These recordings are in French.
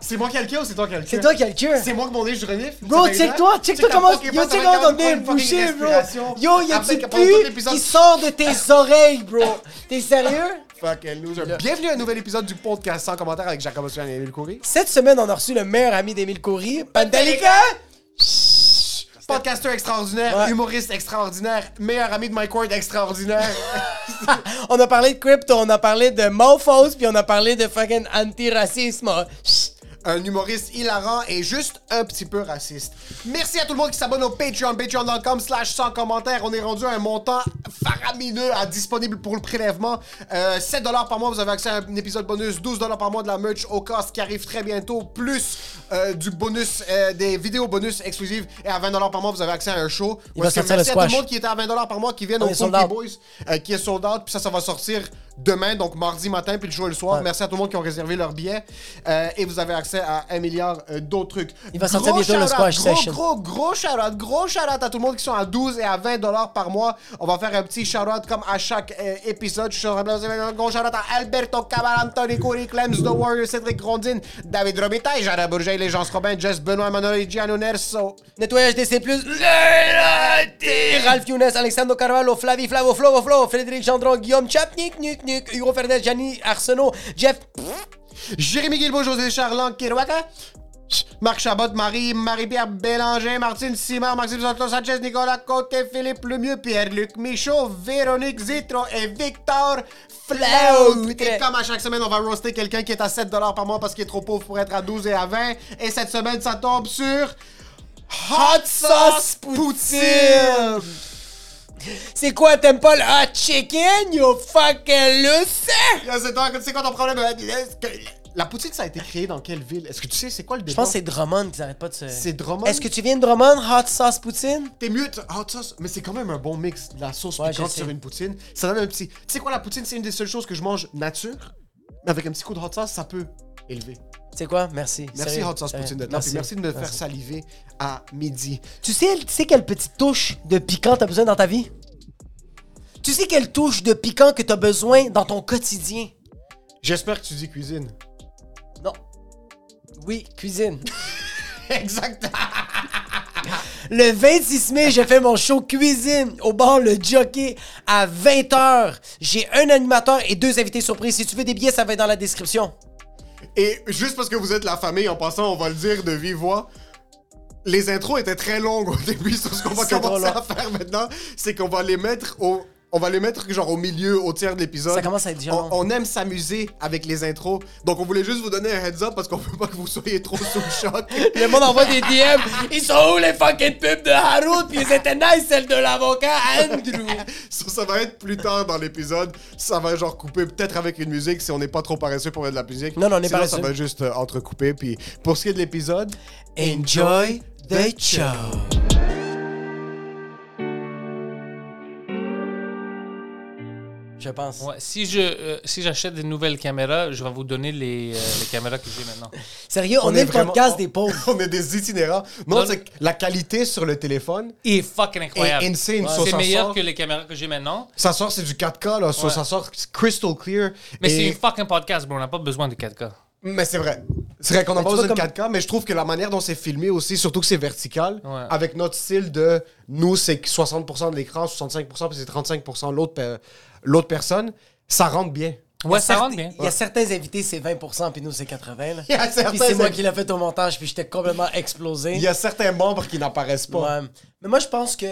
C'est moi qui ai le cœur ou c'est toi qui as le cœur C'est toi qui as le cœur. C'est moi que mon nez, je renifle. Bro, Ça fait check ça? toi, check toi ta comment, yo, check comment ton nez est bouché, bro. Yo, y a Après, du pu qui sort de tes oreilles, bro? T'es sérieux? Fucking loser. Bienvenue à un nouvel épisode du podcast sans commentaire avec Jacob Ossian et Emile Coury. Cette semaine, on a reçu le meilleur ami d'Émile Coury, Pandalika. Podcaster extraordinaire, Ouais. humoriste extraordinaire, meilleur ami de Mike Ward extraordinaire. On a parlé de crypto, on a parlé de Mofos, puis on a parlé de fucking anti-racisme. Chut. Un humoriste hilarant et juste un petit peu raciste. Merci à tout le monde qui s'abonne au Patreon, patreon.com slash sans commentaire. On est rendu à un montant faramineux à disponible pour le prélèvement. Euh, 7$ par mois, vous avez accès à un épisode bonus. 12$ par mois de la merch au cost qui arrive très bientôt. Plus euh, du bonus, euh, des vidéos bonus exclusives. Et à 20$ par mois, vous avez accès à un show. Il va que merci à tout le monde qui était à 20$ par mois qui viennent On au Funky. Boys, euh, qui est sold out. Puis ça, ça va sortir demain, donc mardi matin, puis le show est le soir. Ouais. Merci à tout le monde qui ont réservé leur billet. Euh, et vous avez accès à un milliard euh, d'autres trucs. Il va sortir Gros bientôt le squash gros, session. Gros, gros shout-out, gros shout-out à tout le monde qui sont à 12 et à 20 dollars par mois. On va faire un petit shout-out comme à chaque euh, épisode. Je suis un gros shout-out à Alberto Cabal, Anthony Coury, Clems, The Warrior, Cédric Grondine, David Robitaille, Jara Bourget, Les Gens Robin, Jess Benoît, Manoli, Gianno Nerso. Nettoyage DC+, Ralph Younes, Alexandre Carvalho, Flavie, Flavo, Flovo, Flo, Frédéric Gendron, Guillaume Chapnik, Nuc, Hugo Fernandez, Gianni Arsenault, Jeff... Jérémy Guilbeault, José Charland, Kirouaka. Marc Chabot, Marie, Marie-Pierre Bélanger, Martine Simard, Maxime Santos Sanchez, Nicolas Côté, Philippe Lemieux, Pierre-Luc Michaud, Véronique Zitro et Victor Flaut. Et comme à chaque semaine, on va roaster quelqu'un qui est à 7$ par mois parce qu'il est trop pauvre pour être à 12 et à 20. Et cette semaine, ça tombe sur Hot Sauce Poutine. C'est quoi, t'aimes pas le hot chicken, you fucking loser? Là, C'est quoi ton problème? La poutine, ça a été créé dans quelle ville? Est-ce que tu sais, c'est quoi le débat? Je pense que c'est Drummond qui arrête pas de se... C'est Drummond? Est-ce que tu viens de Drummond, hot sauce poutine? T'es mieux, hot sauce, mais c'est quand même un bon mix. de La sauce Ouais, piquante sur une poutine, ça donne un petit. Tu sais quoi, la poutine, c'est une des seules choses que je mange nature. Mais avec un petit coup de hot sauce, ça peut élever. C'est quoi? Merci. Merci Sérieux. hot sauce poutine d'être là. Puis merci de me faire Merci. saliver à midi. Tu sais, tu sais quelle petite touche de piquant t'as besoin dans ta vie? Tu sais quelle touche de piquant que t'as besoin dans ton quotidien? J'espère que tu dis cuisine. Non. Oui, cuisine. exact. Le 26 mai, j'ai fait mon show cuisine au bar Le Jockey à 20h. J'ai un animateur et deux invités surprises. Si tu veux des billets, ça va être dans la description. Et juste parce que vous êtes la famille, en passant, on va le dire de vive voix. Les intros étaient très longues au début, sur ce qu'on va commencer long. à faire maintenant, c'est qu'on va les mettre au. On va les mettre genre au milieu, au tiers de l'épisode. Ça commence à être violent. On, on aime s'amuser avec les intros, donc on voulait juste vous donner un heads up parce qu'on veut pas que vous soyez trop sous le choc. Le monde envoie des DM. Ils sont où les fucking pubs de Harold? Puis ils étaient nice, celle de l'avocat Andrew. ça, ça va être plus tard dans l'épisode. Ça va genre couper peut-être avec une musique si on n'est pas trop paresseux pour mettre de la musique. Non, non, on est Sinon, paresseux. ça va juste euh, entrecouper. Puis pour ce qui est de l'épisode, Enjoy the show. Je pense. Ouais, si je euh, si j'achète des nouvelles caméras, je vais vous donner les, euh, les caméras que j'ai maintenant. Sérieux, on, On est, est le vraiment- podcast des pauvres. on est des itinérants. Non, c'est la qualité sur le téléphone Et fucking incroyable. est insane. Ouais. C'est meilleur sort- que les caméras que j'ai maintenant. Ça sort, c'est du 4K, là. Ça, Ouais. ça sort crystal clear. Mais Et- c'est une fucking podcast, bro. On n'a pas besoin de 4K. Mais c'est vrai. C'est vrai qu'on n'a pas besoin de vois 4K, mais je trouve que la manière dont c'est filmé aussi, surtout que c'est vertical, Ouais. avec notre style de nous, c'est 60% de l'écran, 65%, puis c'est 35% l'autre pe- l'autre personne, ça rentre bien. Ouais, ça rentre bien. Il y a certains invités, c'est 20%, puis nous, c'est 80%. là. Il y a certains Puis c'est moi qui l'ai fait au montage, puis j'étais complètement explosé. Il y a certains membres qui n'apparaissent pas. Ouais. Mais moi, je pense que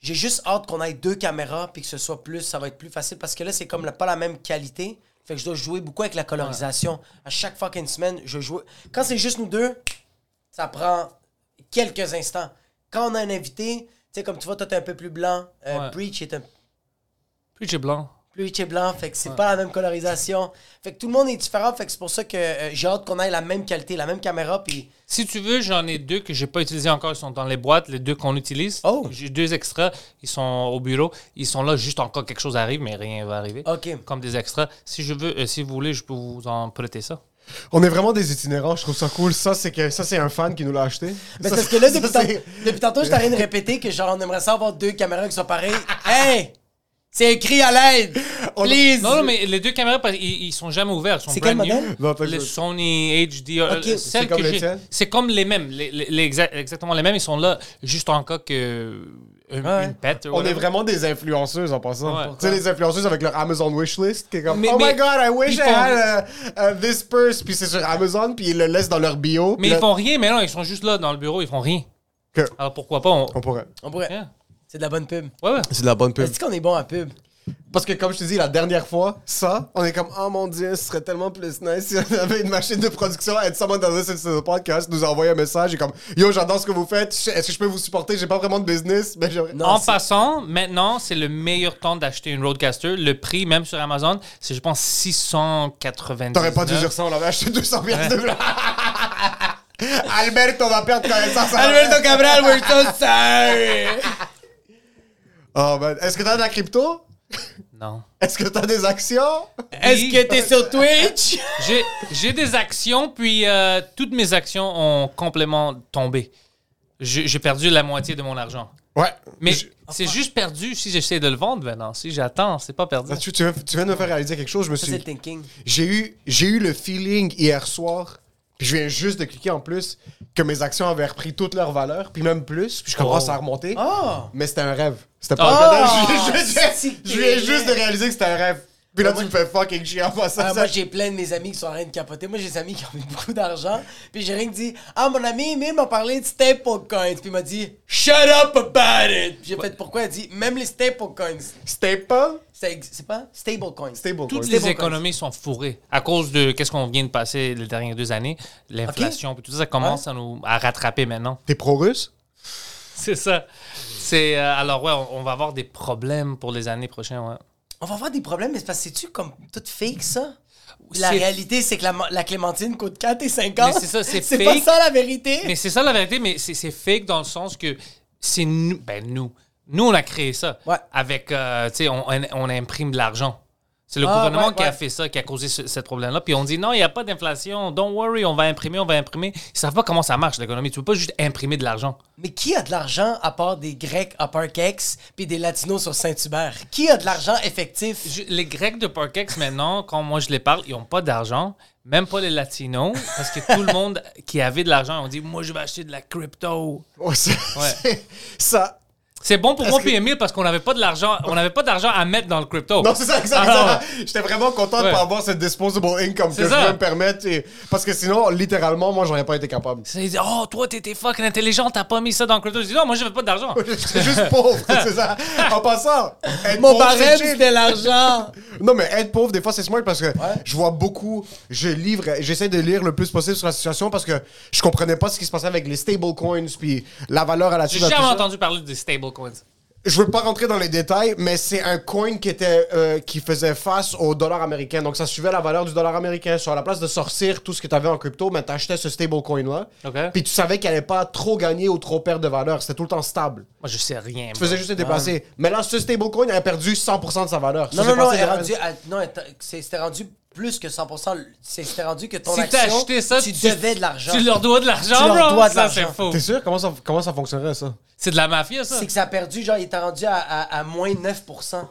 j'ai juste hâte qu'on ait deux caméras, puis que ce soit plus, ça va être plus facile, parce que là, c'est comme la- pas la même qualité. Fait que je dois jouer beaucoup avec la colorisation. À chaque fucking semaine, je joue. Quand c'est juste nous deux, ça prend quelques instants. Quand on a un invité, tu sais, comme tu vois, toi, t'es un peu plus blanc. Euh, Ouais. Breach est un Puis j'ai blanc. Bleach est blanc, fait que c'est pas la même colorisation. Fait que tout le monde est différent, fait que c'est pour ça que euh, j'ai hâte qu'on ait la même qualité, la même caméra, puis Si tu veux, j'en ai deux que j'ai pas utilisés encore. Ils sont dans les boîtes, les deux qu'on utilise. Oh. J'ai deux extras. Ils sont au bureau. Ils sont là juste encore quelque chose arrive, mais rien va arriver. OK. Comme des extras. Si je veux, euh, si vous voulez, je peux vous en prêter ça. On est vraiment des itinérants, je trouve ça cool. Ça, c'est que ça, c'est un fan qui nous l'a acheté. Mais Ça, c'est parce que là, tant- depuis tantôt, je t'arrête de répéter que genre, on aimerait ça avoir deux caméras qui sont pareilles. Hey! C'est écrit à l'aide! Please! Non, non, mais les deux caméras, ils, ils sont jamais ouverts. Ils sont C'est quel brand new. modèle? Non, Le Sony HD. euh, Ok. celles C'est comme les comme les mêmes. Les, les- les exa- exactement les mêmes. Ils sont là juste en cas que. Une, Ouais. une pète. On est vraiment des influenceuses en passant. Ouais. Tu sais, les influenceuses avec leur Amazon wishlist, qui est comme Mais- Oh mais my god, I wish ils I font- had uh, uh, this purse, puis c'est sur Amazon, puis ils le laissent dans leur bio. Mais ils font rien, mais non, ils sont juste là dans le bureau, ils font rien. Que- Alors pourquoi pas on... On pourrait. On pourrait. Yeah. C'est de la bonne pub. Ouais, ouais. C'est de la bonne pub. Est-ce qu'on est bon à pub? Parce que comme je te dis, la dernière fois, ça, on est comme Oh mon dieu, ce serait tellement plus nice si on avait une machine de production and someone that listens to the podcast nous a envoyé un message et comme Yo, j'adore ce que vous faites, est-ce que je peux vous supporter? J'ai pas vraiment de business, mais j'aimerais. En passant, maintenant, c'est le meilleur temps d'acheter une Roadcaster. Le prix, même sur Amazon, c'est, je pense, 690. T'aurais pas dû dire ça, on l'avait acheté 200 piastres de Alberto va perdre connaissance. à- Cabral, we're so sorry! Oh, man. Est-ce que t'as de la crypto? Non. Est-ce que t'as des actions? Est-ce que t'es sur Twitch? J'ai, j'ai des actions, puis euh, toutes mes actions ont complètement tombé. J'ai, j'ai perdu la moitié de mon argent. Ouais. Mais Je- c'est juste perdu si j'essaie de le vendre maintenant. Si j'attends, c'est pas perdu. Tu, tu viens- tu viens de me faire réaliser quelque chose. Je me Ça, c'est le thinking. J'ai eu, j'ai eu le feeling hier soir, puis je viens juste de cliquer en plus, que mes actions avaient repris toute leur valeur, puis même plus, puis je commence Oh. à remonter. Oh! Mais c'était un rêve. C'était pas Oh! un rêve. Je, je- Si je viens juste de réaliser que c'était un rêve. Puis là, Moi, tu me fais fucking chier en passant Ah, ça. moi, j'ai plein de mes amis qui sont en train de capoter. Moi, j'ai des amis qui ont mis beaucoup d'argent. Puis j'ai rien que dit Ah, mon ami Emile m'a parlé de stablecoins. Puis il m'a dit Shut up about it. Puis j'ai fait pourquoi Il a dit Même les stablecoins. Staple? C'est c'est pas? Stablecoins. Stable. Toutes coin. les économies sont fourrées à cause de qu'est-ce qu'on vient de passer les dernières deux années, l'inflation, puis tout ça, ça commence à nous à rattraper maintenant. T'es pro-russe? C'est ça. C'est euh, alors ouais, on, on va avoir des problèmes pour les années prochaines. Ouais. On va avoir des problèmes, mais c'est parce que c'est-tu comme tout fake ça? La réalité, c'est que la, la clémentine coûte 4 et 50. Mais c'est ça, c'est C'est pas fake. ça la vérité. Mais c'est ça la vérité, mais c'est c'est fake dans le sens que c'est nous, ben nous, nous on a créé ça Ouais. avec, euh, tu sais, on, on- on imprime de l'argent. C'est le Ah, gouvernement ouais, qui a ouais. fait ça, qui a causé ce, ce problème-là. Puis on dit non, il n'y a pas d'inflation, don't worry, on va imprimer, on va imprimer. Ils savent pas comment ça marche l'économie. Tu peux pas juste imprimer de l'argent. Mais qui a de l'argent à part des Grecs à Parkex puis des Latinos sur Saint-Hubert? Qui a de l'argent effectif? Je- les Grecs de Parkex, maintenant, quand moi je les parle, ils n'ont pas d'argent. Même pas les Latinos, parce que tout le monde qui avait de l'argent, on dit Moi, je vais acheter de la crypto. Ouais. c'est- Ça. C'est bon pour moi que- Emile parce qu'on n'avait pas de l'argent, on n'avait pas d'argent à mettre dans le crypto. Non, c'est ça, exactement. J'étais vraiment content de Ouais. pas avoir cette disposable income que C'est je ça. peux me permettre. et- Parce que sinon, littéralement, moi, j'aurais pas été capable. Ça, Ils disent Oh, toi, t'étais fucking intelligent, t'as pas mis ça dans le crypto. Je dis Non, moi, j'avais pas d'argent. J'étais juste pauvre, c'est ça. En passant, être Mon pauvre, barème, c'était l'argent. Non, mais être pauvre, des fois, c'est smart parce que je vois beaucoup, je livre, j'essaie de lire le plus possible sur la situation parce que je comprenais pas ce qui se passait avec les stablecoins puis la valeur à la J'ai de jamais ça. entendu parler des stablecoins. Je veux pas rentrer dans les détails, mais c'est un coin qui était euh, qui faisait face au dollar américain. Donc ça suivait la valeur du dollar américain. Sur la place de sortir tout ce que tu avais en crypto, mais t'achetais ce stablecoin là. OK. Puis tu savais qu'il allait pas trop gagner ou trop perdre de valeur. C'était tout le temps stable. Moi, je sais rien. Tu faisais juste te déplacer. Mais là, ce stablecoin a perdu 100% de sa valeur. Non, Ça, non, non, à- non, c'était rendu plus que 100%. C'est- C'était rendu que ton Si t'as action, acheté ça, tu, tu- devais de l'argent. Tu leur dois de l'argent, Tu leur dois de ça, c'est l'argent. faux. T'es sûr? Comment ça, comment ça fonctionnerait, ça? C'est de la mafia, ça? C'est que ça a perdu, genre, il était rendu à, à, à moins 9%.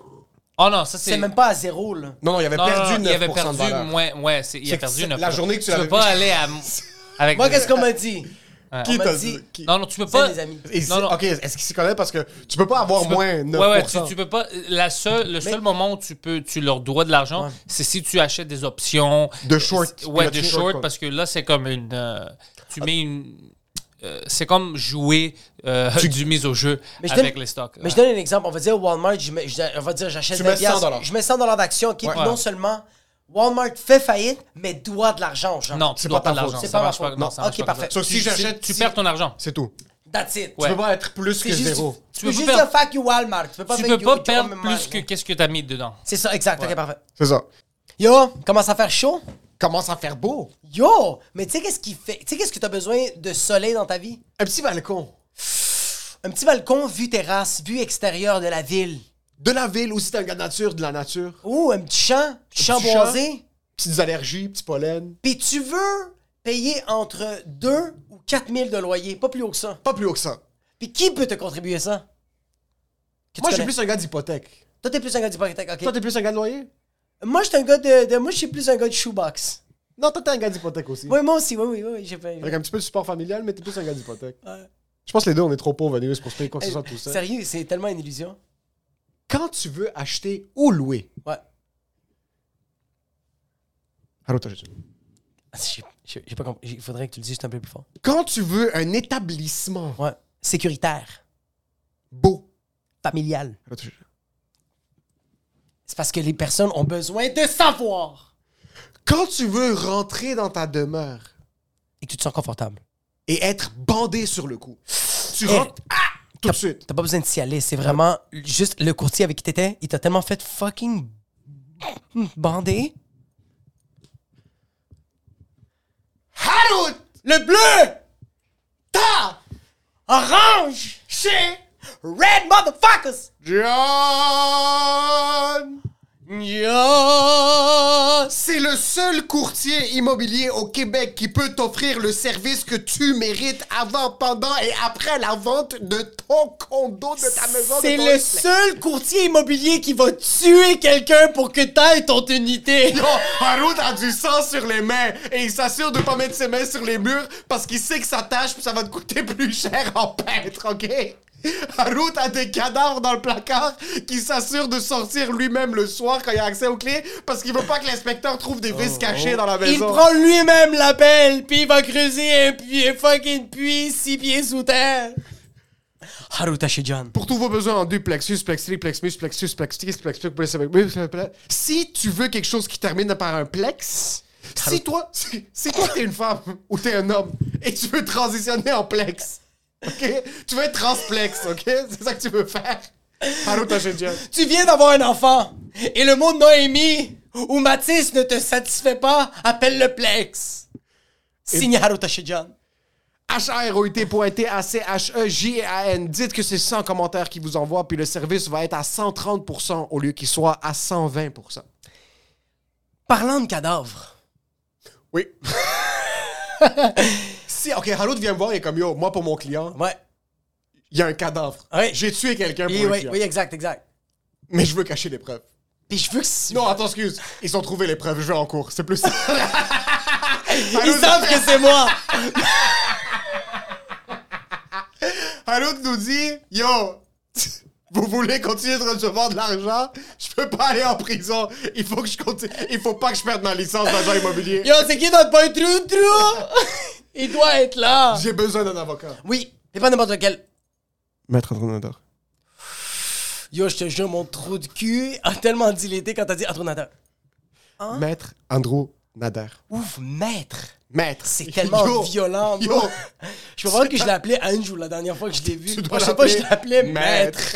Oh non, ça, c'est. C'est même pas à zéro, là. Non, non, il avait Non, perdu non, 9% il avait perdu moins. Ouais, c'est- il a perdu c'est 9 la journée que tu Tu l'avais peux pas aller à. Avec Moi, des- qu'est-ce qu'on m'a dit? Qui On m'a t'a dit-? Qui- Non, non, tu peux C'est pas. des amis. Et Non, non. Ok, est-ce qu'il s'y connaît? Parce que tu peux pas avoir Tu peux- moins 9%. Ouais, ouais, tu, tu peux pas. La seule, le seul moment où tu peux, tu leur dois de l'argent, Ouais. c'est si tu achètes des options. De short. Ouais, de tu short, parce que là, c'est comme une. euh, tu mets une. euh, c'est comme jouer euh, du mise au jeu Mais je avec donne- les stocks. Mais je donne un exemple. On va dire Walmart, je mets- je- on va dire j'achète Tu 20 mets 100 piastres, Je mets 100 dollars d'action. OK, puis Ouais. non seulement Walmart fait faillite, mais doit de l'argent aux gens. Non, tu C'est dois pas de l'argent. C'est pas ma faute. Non, Non. ça marche Ok, parfait. So, si j'achète- Tu perds ton argent. C'est tout. That's it. Tu peux pas être plus que juste, zéro. Tu peux juste dire fuck you Walmart. Tu peux pas Tu faire peux you- pas you- perdre you- plus que qu'est-ce que t'as mis dedans. C'est ça, exact. Ok, parfait. C'est ça. Yo, commence à faire chaud. Commence à faire beau. Yo, mais tu sais qu'est-ce qui fait. Tu sais qu'est-ce que t'as besoin de soleil dans ta vie? Un petit balcon. Un petit balcon, vue terrasse, vue extérieure de la ville. De la ville, aussi t'es un gars de nature, de la nature. Ou un petit champ, petit champ petit champ. boisé. Petites allergies, petits pollen. Puis tu veux payer entre 2 ou 4 000 de loyer, pas plus haut que ça. Pas plus haut que ça. Puis qui peut te contribuer ça? Que Moi, je suis plus un gars d'hypothèque. Toi, t'es plus un gars d'hypothèque, ok. Toi, t'es plus un gars de loyer? Moi, je suis un gars de, de- Moi, je suis plus un gars de shoebox. Non, toi, t'es un gars d'hypothèque aussi. Oui, moi aussi, oui, oui, oui. J'ai. Avec un petit peu de support familial, mais t'es plus un gars d'hypothèque. Ouais. Je pense que les deux, on est trop pauvres, anyways, pour se payer quoi que ce Hey, soit tout ça. Sérieux, c'est tellement une illusion. Quand tu veux acheter ou louer. Ouais. Ah, J'ai pas compris. Il faudrait que tu le dises juste un peu plus fort. Quand tu veux un établissement Ouais. Sécuritaire, beau. familial. C'est parce que les personnes ont besoin de savoir. Quand tu veux rentrer dans ta demeure Et que tu te sens confortable. et être bandé sur le coup, tu Eh, rentres ah, tout de suite. T'as pas besoin de s'y aller. C'est vraiment juste le courtier avec qui t'étais. Il t'a tellement fait fucking bandé. Harout! Le bleu! Ta! Orange! Chez Red motherfuckers! John! C'est le seul courtier immobilier au Québec qui peut t'offrir le service que tu mérites avant, pendant et après la vente de ton condo, de ta maison. de C'est le seul courtier immobilier qui va tuer quelqu'un pour que t'ailles ton unité. Yo, Harout a du sang sur les mains et il s'assure de pas mettre ses mains sur les murs parce qu'il sait que ça tâche ça va te coûter plus cher en peintre, ok? Harout a des cadavres dans le placard qui s'assure de sortir lui-même le soir quand il a accès aux clés parce qu'il veut pas que l'inspecteur trouve des vis cachées dans la Il maison. prend lui-même la pelle, puis il va creuser un, puits, un fucking puits six pieds sous terre. Haruta John. Pour tous vos besoins en duplexus, plexi, plexmus, plexus, plexis, plexus, plexus, plexus, Si tu veux quelque chose qui termine par un plex, si toi, si, si toi t'es une femme ou t'es un homme et tu veux transitionner en plex, ok? Tu veux être transplex, ok? C'est ça que tu veux faire. Tu viens d'avoir un enfant, et le mot Noémie ou Mathis ne te satisfait pas, appelle le Plex. Signé Haruta John. H-A-R-O-I-T.T-A-C-H-E-J-A-N. Dites que c'est 100 commentaires qui vous envoient, puis le service va être à 130% au lieu qu'il soit à 120%. Parlant de cadavres. Oui. si, ok, Harout vient me voir et est comme yo, moi pour mon client, Ouais. il y a un cadavre. Ouais. J'ai tué quelqu'un pour Oui, le oui, client. oui, exact, exact. Mais je veux cacher les preuves. Puis je veux que... Non, attends, excuse. Ils ont trouvé les preuves, je vais en cours. C'est plus ça. Ils savent que c'est moi. Harout nous dit Yo, vous voulez continuer de recevoir de l'argent? Je peux pas aller en prison. Il faut que je continue. Il faut pas que je perde ma licence d'agent immobilier. Yo, c'est qui notre point trou trou? Il doit être là. J'ai besoin d'un avocat. Oui, mais pas n'importe lequel. Maître Andronator. Yo, je te jure, mon trou de cul a tellement dilaté quand t'as dit Antronateur. Maître Andrew Nader. Ouf, maître. Maître. C'est tellement Yo, violent, Yo. bro. Je peux voir que je l'ai appelé Andrew la dernière fois que je l'ai vu. Tu dois prochaine fois, je l'appeler l'appelais maître.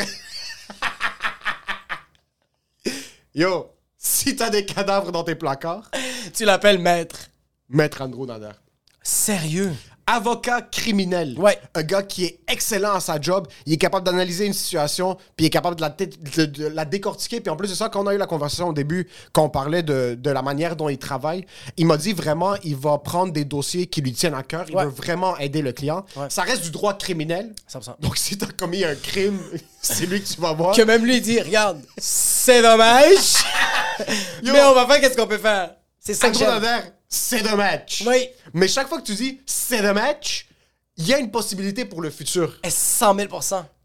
Yo, si t'as des cadavres dans tes placards, Tu l'appelles maître. Maître Andrew Nader. Sérieux? avocat criminel. Ouais. Un gars qui est excellent à sa job. Il est capable d'analyser une situation, puis il est capable de la, de- de la décortiquer. Puis en plus de ça, quand on a eu la conversation au début, quand on parlait de, de la manière dont il travaille, il m'a dit vraiment, il va prendre des dossiers qui lui tiennent à cœur. Il Ouais. veut vraiment aider le client. Ouais. Ça reste du droit criminel. 100%. Donc si t'as commis un crime, c'est lui que tu vas voir. Que même lui dit, regarde, c'est dommage, mais on va faire qu'est-ce qu'on peut faire. C'est ça que c'est de match. Oui. Mais chaque fois que tu dis c'est de match, il y a une possibilité pour le futur. Et 100 000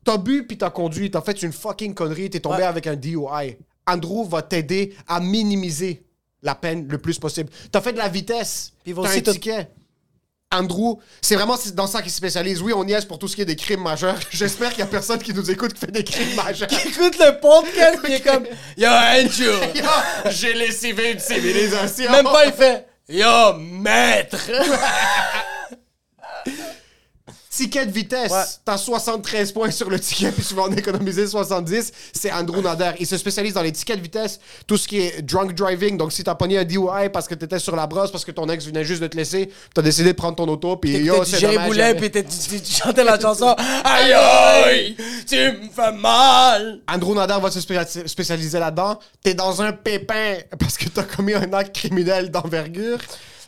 T'as bu puis t'as conduit, t'as fait une fucking connerie, t'es tombé Ouais. avec un DUI. Andrew va t'aider à minimiser la peine le plus possible. T'as fait de la vitesse, t'as un ticket. Andrew, c'est vraiment dans ça qu'il se spécialise. Oui, on niaise pour tout ce qui est des crimes majeurs. J'espère qu'il y a personne qui nous écoute qui fait des crimes majeurs. Écoute le podcast, il est comme, yo, Andrew. Yo, J'ai lessivé une civilisation. Même pas, il fait, yo, maître. Ticket de vitesse, Ouais. t'as 73 points sur le ticket, puis tu vas en économiser 70. C'est Andrew Nader. Il se spécialise dans les tickets de vitesse, tout ce qui est drunk driving. Donc, si t'as pogné un DUI parce que t'étais sur la brosse, parce que ton ex venait juste de te laisser, t'as décidé de prendre ton auto, puis yo, c'est Boulet, puis tu, chantais la chanson Aïe aïe, tu me fais mal. Andrew Nader va se spé- spécialiser là-dedans. T'es dans un pépin parce que t'as commis un acte criminel d'envergure.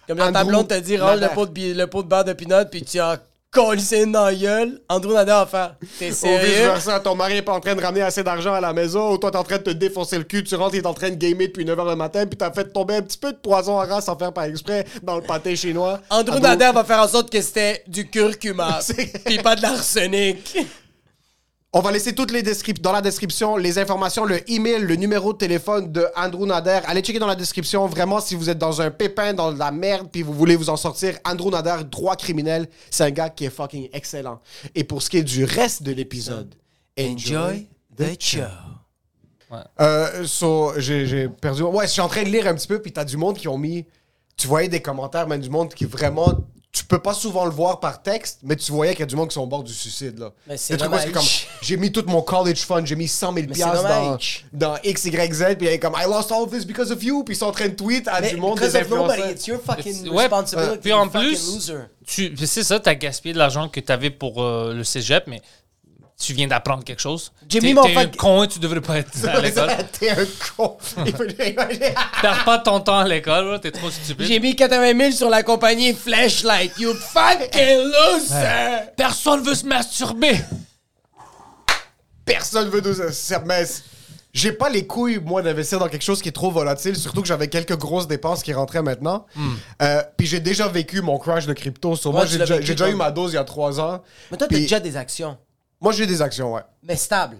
Comme dans ta blonde t'a dit, range le pot, de, le pot de beurre de pinot, puis tu as collé dans la gueule. Andrew Nader va faire T'es sérieux? vice-versa, ton mari est pas en train de ramener assez d'argent à la maison, ou toi t'es en train de te défoncer le cul, tu rentres, il est en train de gamer depuis 9h le matin, puis t'as fait tomber un petit peu de poison à race sans faire par exprès dans le pâté chinois. Andrew Nader va faire en sorte que c'était du curcuma, puis pas de l'arsenic. On va laisser toutes les descrip- dans la description les informations, le email, le numéro de téléphone de Andrew Nader. Allez checker dans la description. Vraiment, si vous êtes dans un pépin, dans de la merde, puis vous voulez vous en sortir, Andrew Nader, droit criminel, c'est un gars qui est fucking excellent. Et pour ce qui est du reste de l'épisode, Enjoy the show. Euh, so, j'ai j'ai perdu. Ouais, je suis en train de lire un petit peu, puis t'as du monde qui ont mis. Tu voyais des commentaires, mais du monde qui vraiment. Tu peux pas souvent le voir par texte, mais tu voyais qu'il y a du monde qui sont au bord du suicide, là. Mais c'est comme, J'ai mis tout mon college fund, j'ai mis 100 000 Mais c'est piastres dans, dans X, Y, Z, puis il est comme I lost all of this because of you, puis ils sont en train de tweet à Mais du monde des nobody, influenceurs. it's your fucking ouais, responsibility. puis en plus- loser. Tu, c'est ça, t'as gaspillé de l'argent que t'avais pour euh, le cégep, mais tu viens d'apprendre quelque chose. Mis mon t'es un con et tu devrais pas être à l'école. T'es un con. Il faut- Perds pas ton temps à l'école, t'es trop stupide. J'ai mis 80 000 sur la compagnie Flashlight, you fucking loser! Personne veut se masturber. Personne veut nous. Mais j'ai pas les couilles, moi, d'investir dans quelque chose qui est trop volatile, surtout que j'avais quelques grosses dépenses qui rentraient maintenant. Euh, puis j'ai déjà vécu mon crash de crypto. Sur moi, j'ai déjà, vécu, déjà eu ma dose il y a trois ans. Mais toi, t'as déjà des actions, Moi, j'ai des actions, ouais. mais stables.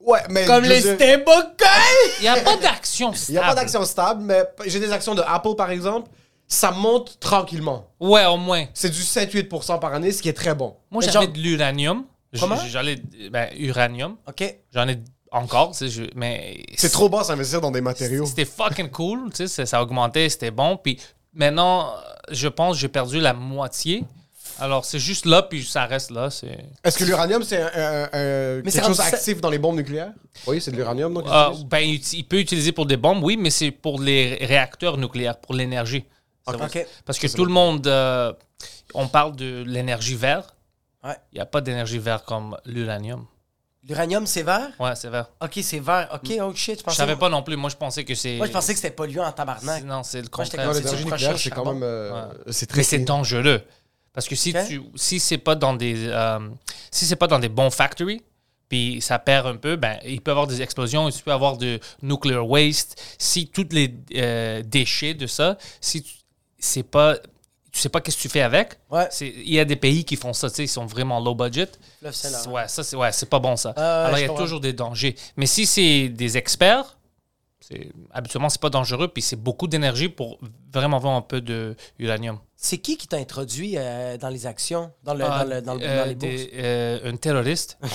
Ouais, mais. Comme je les dire, stablecoins! Il y a pas d'action Il n'y a pas stable. d'action stable, mais j'ai des actions de Apple, par exemple. Ça monte tranquillement. Ouais, au moins. C'est du 7-8% par année, ce qui est très bon. Moi, Mais j'avais genre- de l'uranium. J- Comment? J'en ai, ben, uranium. OK. J'en ai encore, tu sais, je- mais... C'est trop bas s'investir dans des matériaux. C'était fucking cool, tu sais, ça- ça augmentait, c'était bon. Puis maintenant, je pense que j'ai perdu la moitié. Alors, c'est juste là, puis ça reste là. C'est... Est-ce que l'uranium, c'est un- Mais quelque c'est chose rendu- actif dans les bombes nucléaires? Oui, c'est de l'uranium, donc. ils utilisent. ben, il, il peut utiliser pour des bombes, oui, mais c'est pour les réacteurs nucléaires, pour l'énergie. Ça va- Ok. Parce que tout le monde, euh, on parle de l'énergie verte. Ouais. Il n'y a pas d'énergie verte comme l'uranium. L'uranium, c'est vert? Ouais, c'est vert. OK, c'est vert. OK, oh shit, je Je pensais... savais pas non plus. Moi, je pensais que c'est. Moi, je pensais que c'était polluant en tabarnak. Non, c'est le Moi, j'étais contraire. Non, c'est l'énergie du nucléaire, prochain c'est quand charbon. même. euh, C'est très. Mais c'est dangereux. Parce que si Ok. tu si c'est pas dans des euh, si c'est pas dans des bons factories, puis ça perd un peu, ben il peut y avoir des explosions, tu peux avoir de nuclear waste. Si tous les euh, déchets de ça, si tu c'est pas tu sais pas qu'est-ce que tu fais avec. Ouais. Il y a des pays qui font ça, tu sais, ils sont vraiment low budget. Ouais, ça c'est ouais, c'est pas bon ça. Alors il y a toujours des dangers. Mais si c'est des experts, c'est habituellement c'est pas dangereux puis c'est beaucoup d'énergie pour vraiment avoir un peu de uranium. C'est qui qui t'a introduit euh, dans les actions, dans, le, Ah, dans, le, dans, le- euh, dans les bourses? euh, un terroriste.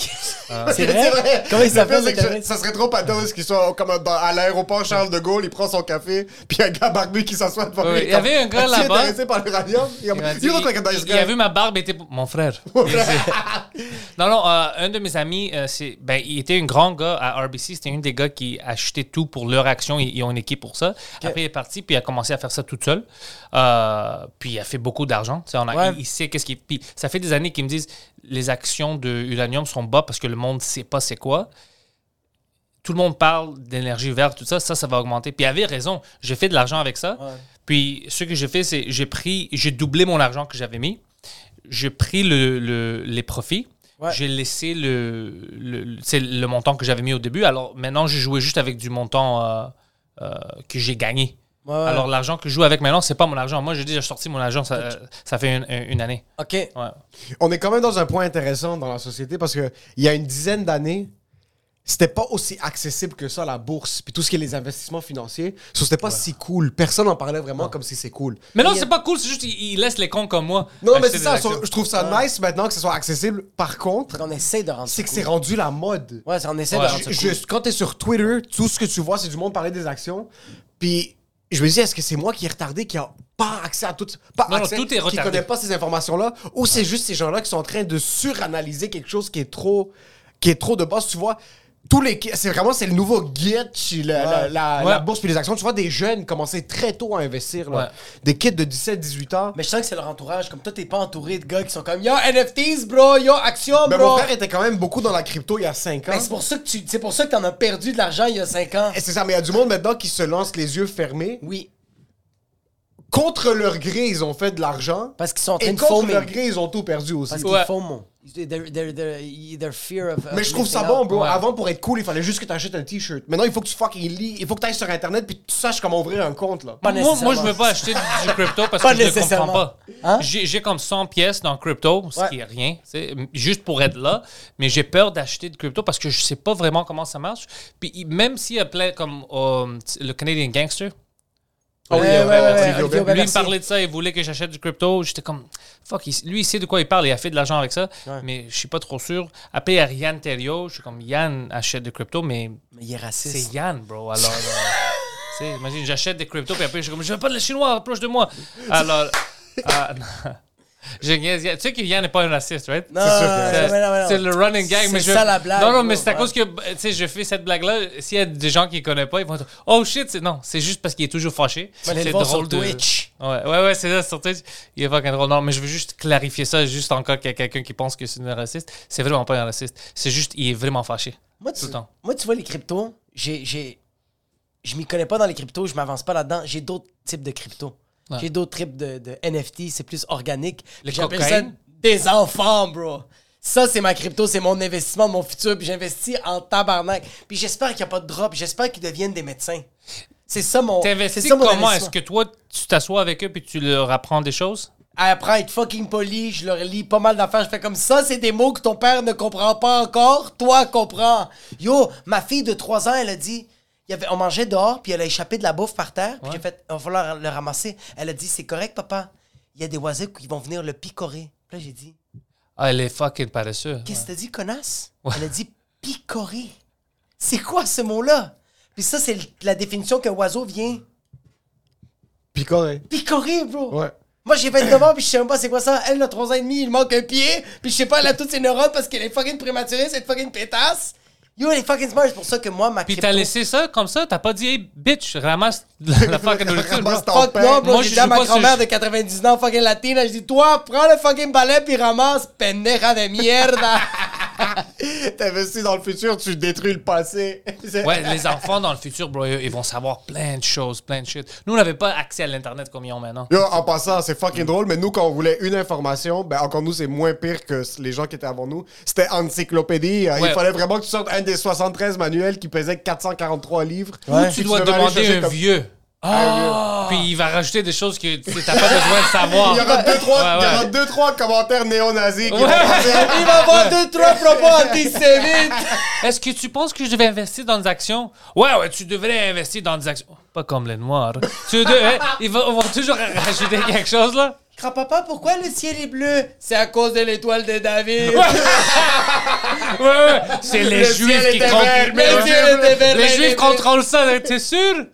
C'est vrai? Comment il s'appelle, Le le? Ça serait trop pathétique qu'il soit comme dans- à l'aéroport Charles de Gaulle, il prend son café, puis il y a un gars barbu qui s'assoit devant Oui, lui. il y avait un gars Est-ce qu'il est là-bas. intéressé par l'uranium? Il Il a il- guy. il a vu ma barbe, il était mon frère. non, non, euh, un de mes amis, euh, c'est, ben, il était un grand gars à RBC. C'était un des gars qui achetait tout pour leur action. Ils, ils ont une équipe pour ça. Après, il est parti, puis il a commencé à faire ça tout seul. Euh, puis il a fait beaucoup d'argent. On a- Ouais. il, il sait qu'est-ce qui. Puis ça fait des années qu'ils me disent les actions de Uranium sont bas parce que le monde ne sait pas c'est quoi. Tout le monde parle d'énergie verte, tout ça, ça, ça va augmenter. Puis il avait raison. J'ai fait de l'argent avec ça. Ouais. Puis ce que j'ai fait, c'est j'ai pris, j'ai doublé mon argent que j'avais mis. J'ai pris le, le- les profits. Ouais. J'ai laissé le, le, le montant que j'avais mis au début. Alors maintenant, j'ai joué juste avec du montant euh, euh, que j'ai gagné. Ouais, ouais. Alors l'argent que je joue avec maintenant, c'est pas mon argent. Moi, j'ai déjà sorti mon argent, ça, ça fait une, une année. OK. Ouais. On est quand même dans un point intéressant dans la société parce que il y a une dizaine d'années, c'était pas aussi accessible que ça la bourse puis tout ce qui est les investissements financiers. So, c'était pas si cool. Personne en parlait vraiment comme si c'est cool. Mais non, a- c'est pas cool, c'est juste qu'ils ils laissent les cons comme moi. Non, mais c'est ça. actions. je trouve ça nice maintenant que ce soit accessible. Par contre, On essaie de rendre c'est que cool. c'est rendu la mode. Ouais, c'est- on essaie Ouais. de rendre ça Je- cool. je- quand t'es sur Twitter, tout ce que tu vois, c'est du monde parler des actions. Puis je me dis, est-ce que c'est moi qui est retardé, qui a pas accès à tout, pas Non, non, accès, tout est qui connaît pas ces informations-là, ou c'est juste ces gens-là qui sont en train de suranalyser quelque chose qui est trop, qui est trop de base. Tu vois, tous les, c'est vraiment c'est le nouveau Gitch, la, la, la- Ouais. la bourse puis les actions. Tu vois des jeunes commencer très tôt à investir, là. Ouais. des kids de 17-18 ans. Mais je sens que c'est leur entourage. Comme toi, t'es pas entouré de gars qui sont comme Yo, NFTs, bro, yo, action, Mais bro. mon frère était quand même beaucoup dans la crypto il y a 5 ans. Ben, c'est pour ça que tu, c'est pour ça que t'en as perdu de l'argent il y a 5 ans. Et c'est ça, mais il y a du monde maintenant qui se lance les yeux fermés. Oui, Contre leur gré, ils ont fait de l'argent. parce qu'ils sont en train Et de contre leur gré, ils ont tout perdu aussi. Parce qu'ils Ouais. They're, they're, they're fear of. Mais je trouve ça bon, bro. Ouais. Avant, pour être cool, il fallait juste que tu achètes un t-shirt. Maintenant, il faut que tu fucking lis. Il faut que tu ailles sur Internet puis tu saches comment ouvrir un compte, là. Pas Moi, moi, je veux pas acheter du, du crypto parce Pas que je ne comprends pas. Hein? J'ai comme 100 pièces dans crypto, ce Ouais. qui est rien, juste pour être là. Mais j'ai peur d'acheter de crypto parce que je sais pas vraiment comment ça marche. Puis même s'il y a plein comme euh, le Canadian Gangster, Oh, oui, Ouais, euh, ouais, ouais, lui il me parlait de ça, il voulait que j'achète du crypto. J'étais comme, fuck, il- lui il sait de quoi il parle, il a fait de l'argent avec ça, mais je suis pas trop sûr. Après, il y a Yann Terrio, je suis comme, Yann achète du crypto, mais Mais il est raciste. c'est Yann, bro. Alors, euh, imagine, j'achète des cryptos, puis après, je suis comme, je veux pas de le chinois, proche de moi. Alors, non. Je. Tu sais que Yann n'est pas un raciste, right? Non, C'est le running gag. C'est mais je... ça, la blague, Non, non, mais c'est à Ouais. cause que, tu sais, je fais cette blague-là. S'il y a des gens qui ne connaissent pas, ils vont dire Oh shit, non, c'est juste parce qu'il est toujours fâché. C'est voir sur drôle de. Twitch. Ouais, ouais, ouais, c'est ça, sur Twitch. Il est fucking drôle. Non, mais je veux juste clarifier ça, juste en cas qu'il y a quelqu'un qui pense que c'est un raciste. C'est vraiment pas un raciste. C'est juste, il est vraiment fâché. Moi, Tout tu, le temps. moi, tu vois, les cryptos, j'ai, j'ai, je m'y connais pas dans les cryptos, je m'avance pas là-dedans. J'ai d'autres types de cryptos. Ouais. J'ai d'autres types de, de NFT, c'est plus organique. J'appelle ça des enfants, bro. Ça, c'est ma crypto, c'est mon investissement mon futur, puis j'investis en tabarnak. Puis j'espère qu'il n'y a pas de drop, j'espère qu'ils deviennent des médecins. C'est ça mon. T'investis mon comment? Est-ce que toi, tu t'assois avec eux puis tu leur apprends des choses? Après être fucking poli, je leur lis pas mal d'affaires. Je fais comme ça, c'est des mots que ton père ne comprend pas encore. Toi, comprends. Yo, ma fille de 3 ans, elle a dit. Il y avait, on mangeait dehors, puis elle a échappé de la bouffe par terre. Puis j'ai fait, il va falloir le ramasser. Elle a dit, c'est correct, papa. Il y a des oiseaux qui vont venir le picorer. Puis là, j'ai dit, Ah, elle est fucking paresseuse. qu'est-ce que t'as dit, connasse? Elle a dit, picorer. C'est quoi ce mot-là? Puis ça, c'est la définition qu'un oiseau vient Picoré. picorer, bro. Ouais. Moi, j'ai 29 ans, puis je sais même pas c'est quoi ça. Elle, a 3 ans et demi, il manque un pied, puis je sais pas, elle a toutes ses neurones parce qu'elle est fucking prématurée, cette fucking pétasse. Yo, est fucking smart, c'est pour ça que moi, ma Puis crypto... t'as laissé ça comme ça? T'as pas dit, hey, bitch, ramasse la, la fucking nourriture, bro. Ramasse ton Fuck non, bro, Moi, j'ai je dit à ma grand-mère de 99 ans, fucking latine, je dis, toi, prends le fucking balai puis ramasse, pendeja de mierda. T'investis dans le futur, tu détruis le passé. Ouais, les enfants dans le futur, bro, ils vont savoir plein de choses, plein de shit. Nous, on n'avait pas accès à l'Internet comme ils ont maintenant. Yo, en passant, c'est fucking drôle, mais nous, quand on voulait une information, ben encore nous, c'est moins pire que les gens qui étaient avant nous. C'était encyclopédie. Euh, Ouais. Il fallait vraiment que tu sortes un des 73 manuels qui pesait 443 livres. Ou tu dois demander un comme- vieux. Ah! Puis il va rajouter des choses que tu sais, t'as pas besoin de savoir. Il y aura deux, trois, Ouais, il y ouais. aura deux, trois commentaires néo-nazis qui Ouais. vont. Il va avoir deux, trois propos antisémites. Est-ce que tu penses que je devais investir dans des actions? Ouais, ouais, tu devrais investir dans des actions. Pas comme les noirs. Tu devrais- ils vont, ils vont toujours rajouter quelque chose, là? Grand-papa, pourquoi le ciel est bleu? C'est à cause de l'étoile de David. Ouais, ouais. C'est les Le juifs qui contrôlent. Les mais juifs les- contrôlent ça, t'es sûr?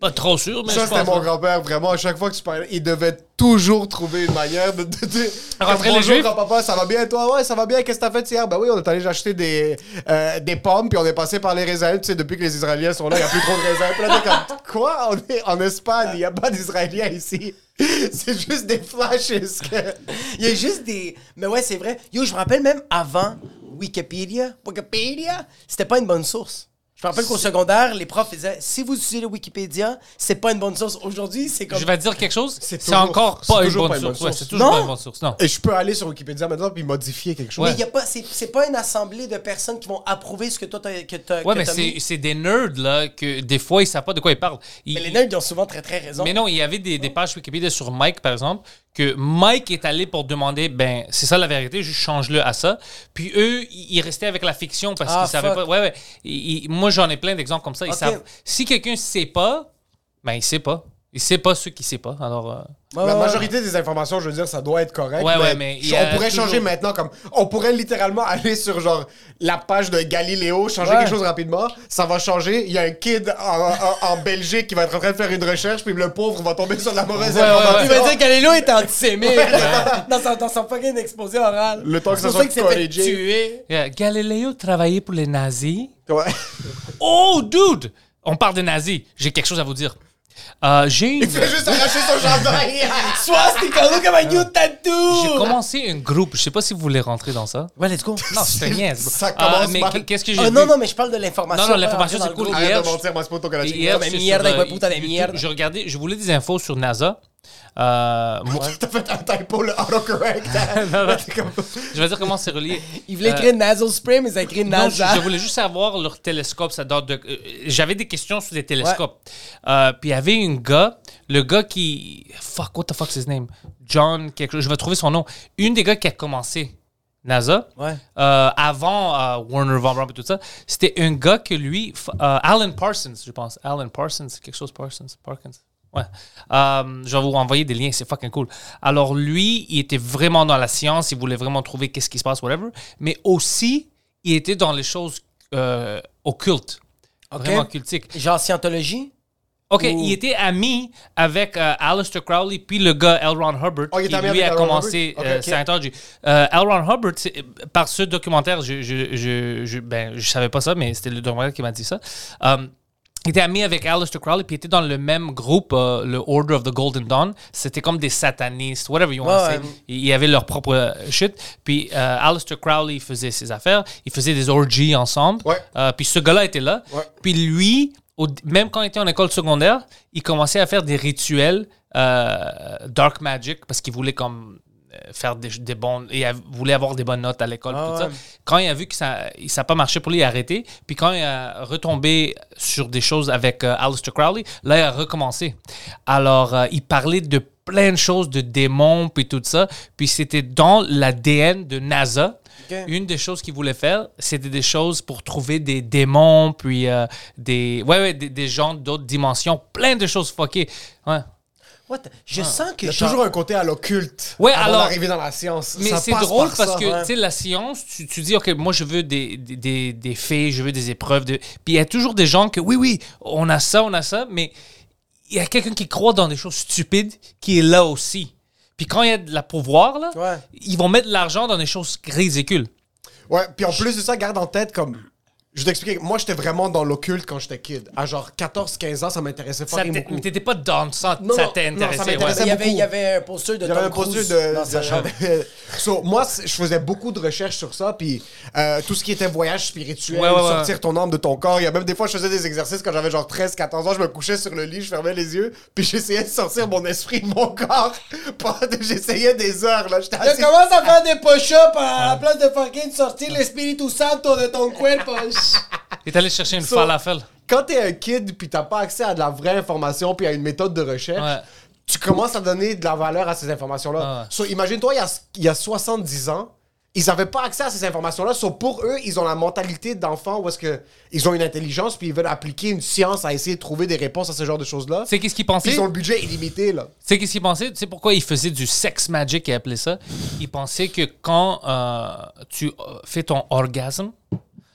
Pas trop sûr, mais Ça, je c'était pense. mon grand-père, vraiment. À chaque fois que tu parlais, il devait toujours trouver une manière de. de, de- Rentrer les Bonjour, Juifs. grand-papa, ça va bien, toi? Ouais, ça va bien. Qu'est-ce que t'as fait hier? Ben oui, on est allé acheter des, euh, des pommes, puis on est passé par les raisins. Tu sais, depuis que les Israéliens sont là, il n'y a plus trop de raisins. Puis là, t'es comme, quoi? On est en Espagne, il n'y a pas d'Israéliens ici. C'est juste des flashes. que- Il y a juste des. Mais ouais, c'est vrai. Yo, je me rappelle même avant Wikipédia. Wikipédia, c'était pas une bonne source. Je me rappelle qu'au secondaire, les profs disaient si vous utilisez Wikipédia, c'est pas une bonne source. Aujourd'hui, c'est comme. Je vais te dire quelque chose. C'est toujours- encore c'est pas une toujours bonne pas une bonne source. Ouais, source. c'est toujours Non. pas une bonne source. Non. Et je peux aller sur Wikipédia maintenant puis modifier quelque chose. Mais il y a pas, c'est, c'est pas une assemblée de personnes qui vont approuver ce que toi t'as, que t'as, Ouais, que mais t'as c'est mis. c'est des nerds, là, que des fois, ils savent pas de quoi ils parlent. Ils- Mais les nerds, ils ont souvent très très raison. Mais non, il y avait des, des pages Wikipédia sur Mike, par exemple, que Mike est allé pour demander, ben, c'est ça la vérité, juste change-le à ça. Puis eux, ils restaient avec la fiction parce Ah, qu'ils savaient pas. Ouais, ouais. Ils- ils- moi, j'en ai plein d'exemples comme ça. Ils Ok. savent. Si quelqu'un sait pas, ben, il sait pas. Il sait pas ceux qui sait pas. Alors, euh, Ouais, La ouais, majorité des informations, je veux dire, ça doit être correct. Ouais, ouais, mais il y a on pourrait toujours- changer maintenant comme. On pourrait littéralement aller sur genre la page de Galiléo, changer Ouais. quelque chose rapidement. Ça va changer. Il y a un kid en, en- en Belgique qui va être en train de faire une recherche, puis le pauvre va tomber sur la mauvaise Ouais, ouais, information. Il va dire que Lélo est antisémite dans, son, dans son fucking exposé oral. Le temps que C'est ça pour soit qu'il s'est fait corrigé. tuer. Galiléo travaillait pour les nazis. Ouais. Oh, dude! On parle de nazis. J'ai quelque chose à vous dire. Euh, j'ai une- Il fait juste arracher son jardin. Swastika, look at my new tattoo! J'ai commencé un groupe. Je sais pas si vous voulez rentrer dans ça. Ouais, let's go. Non, c'est un niaise. Ça commence mais mal. qu- qu'est-ce que j'ai Ah, vu? non, non, mais je parle de l'information. Non, non, l'information, c'est cool. groupe. Arrête de Hier, mentir, moi, c'est pas ton collègue. Hier, mais sur, hijo de euh, puta de YouTube, mierda. Je regardais, je voulais des infos sur NASA. Euh, moi- T'as fait un typo, le autocorrect. Non, non. T'es comme- je vais dire comment c'est relié. Il voulait Euh, écrire nasal spray, mais il a écrit Non, je, NASA. je voulais juste savoir leur télescope. Ça date de. euh, J'avais des questions sur des télescopes. Euh, puis il y avait un gars, le gars qui. Fuck, what the fuck's his name? John, quelque chose. Je vais trouver son nom. Une des gars qui a commencé NASA. Ouais. euh, avant euh, Warner Von Braun et tout ça, c'était un gars que lui, euh, Alan Parsons, je pense. Alan Parsons, quelque chose Parsons, Parkins. Ouais. Euh, je vais vous envoyer des liens, c'est fucking cool. Alors lui, il était vraiment dans la science, il voulait vraiment trouver qu'est-ce qui se passe, whatever. Mais aussi, il était dans les choses euh, occultes, vraiment cultiques. Genre scientologie? Ok, Ou- il était ami avec euh, Aleister Crowley puis le gars L. Ron Hubbard Oh, qui lui avec a L. Commencé Hubbard? Ok, euh, ok. Scientology. Euh, L. Ron Hubbard, c'est- par ce documentaire, je je, je, je, ben, je savais pas ça, mais c'était le documentaire qui m'a dit ça. Euh, était ami avec Aleister Crowley, puis il était dans le même groupe, euh, le Order of the Golden Dawn. C'était comme des satanistes, whatever you want to Ouais, say. ouais. Ils avaient leur propre euh, shit. Puis euh, Aleister Crowley il faisait ses affaires. Il faisait des orgies ensemble. Ouais. Euh, puis ce gars-là était là. Puis lui, au- même quand il était en école secondaire, il commençait à faire des rituels dark magic parce qu'il voulait comme faire des, des bons il voulait avoir des bonnes notes à l'école Ah tout ouais. ça quand il a vu que ça n'a pas marché pour lui il a arrêté puis quand il a retombé sur des choses avec euh, Aleister Crowley là il a recommencé alors euh, il parlait de plein de choses de démons puis tout ça puis c'était dans l'ADN de NASA une des choses qu'il voulait faire, c'était des choses pour trouver des démons, puis euh, des, ouais, ouais, des, des gens d'autres dimensions, plein de choses fuckées. Ouais. What the- Je sens que Il y a genre- toujours un côté à l'occulte. Ouais, avant alors- d'arriver dans la science. Mais c'est drôle par parce ça. que, ouais. tu sais, la science, tu, tu dis, OK, moi, je veux des, des, des, des faits, je veux des épreuves. De... Puis il y a toujours des gens que, oui, oui, on a ça, on a ça, mais il y a quelqu'un qui croit dans des choses stupides qui est là aussi. Puis quand il y a de la pouvoir, là, Ouais. ils vont mettre de l'argent dans des choses ridicules. Ouais, puis en plus de ça, garde en tête comme. Je vais t'expliquer, moi j'étais vraiment dans l'occulte quand j'étais kid. À genre 14-15 ans, ça m'intéressait beaucoup. mais t'étais pas dans ça, Non, ça non, t'a non, ça intéressé. m'intéressait Il y, avait, il y avait un poster de J'avais Tom un poster Cruise de. dans sa chambre. So, moi, je faisais beaucoup de recherches sur ça, puis euh, tout ce qui était voyage spirituel, Ouais, ouais, ouais. sortir ton âme de ton corps. Il y a même des fois, je faisais des exercices quand j'avais genre 13-14 ans, je me couchais sur le lit, je fermais les yeux, puis j'essayais de sortir mon esprit de mon corps. J'essayais des heures, là. J'étais Tu assis. commences à faire des push-ups à la place de fucking sortir l'Espiritu Santo de ton cuerpo. T'es allé chercher une So- falafel. Quand t'es un kid, puis t'as pas accès à de la vraie information, puis à une méthode de recherche, Ouais. tu commences à donner de la valeur à ces informations-là. Ah ouais. So, imagine-toi, il y a, il y a 70 ans, ils n'avaient pas accès à ces informations-là. So, pour eux, ils ont la mentalité d'enfants où est-ce que ils ont une intelligence puis ils veulent appliquer une science à essayer de trouver des réponses à ce genre de choses-là. C'est qu'est-ce qu'ils pensaient? ils ont le budget illimité, là. C'est qu'est-ce qu'ils pensaient? Tu sais pourquoi ils faisaient du sex magic, ils appelaient ça? Ils pensaient que quand euh, tu euh, fais ton orgasme,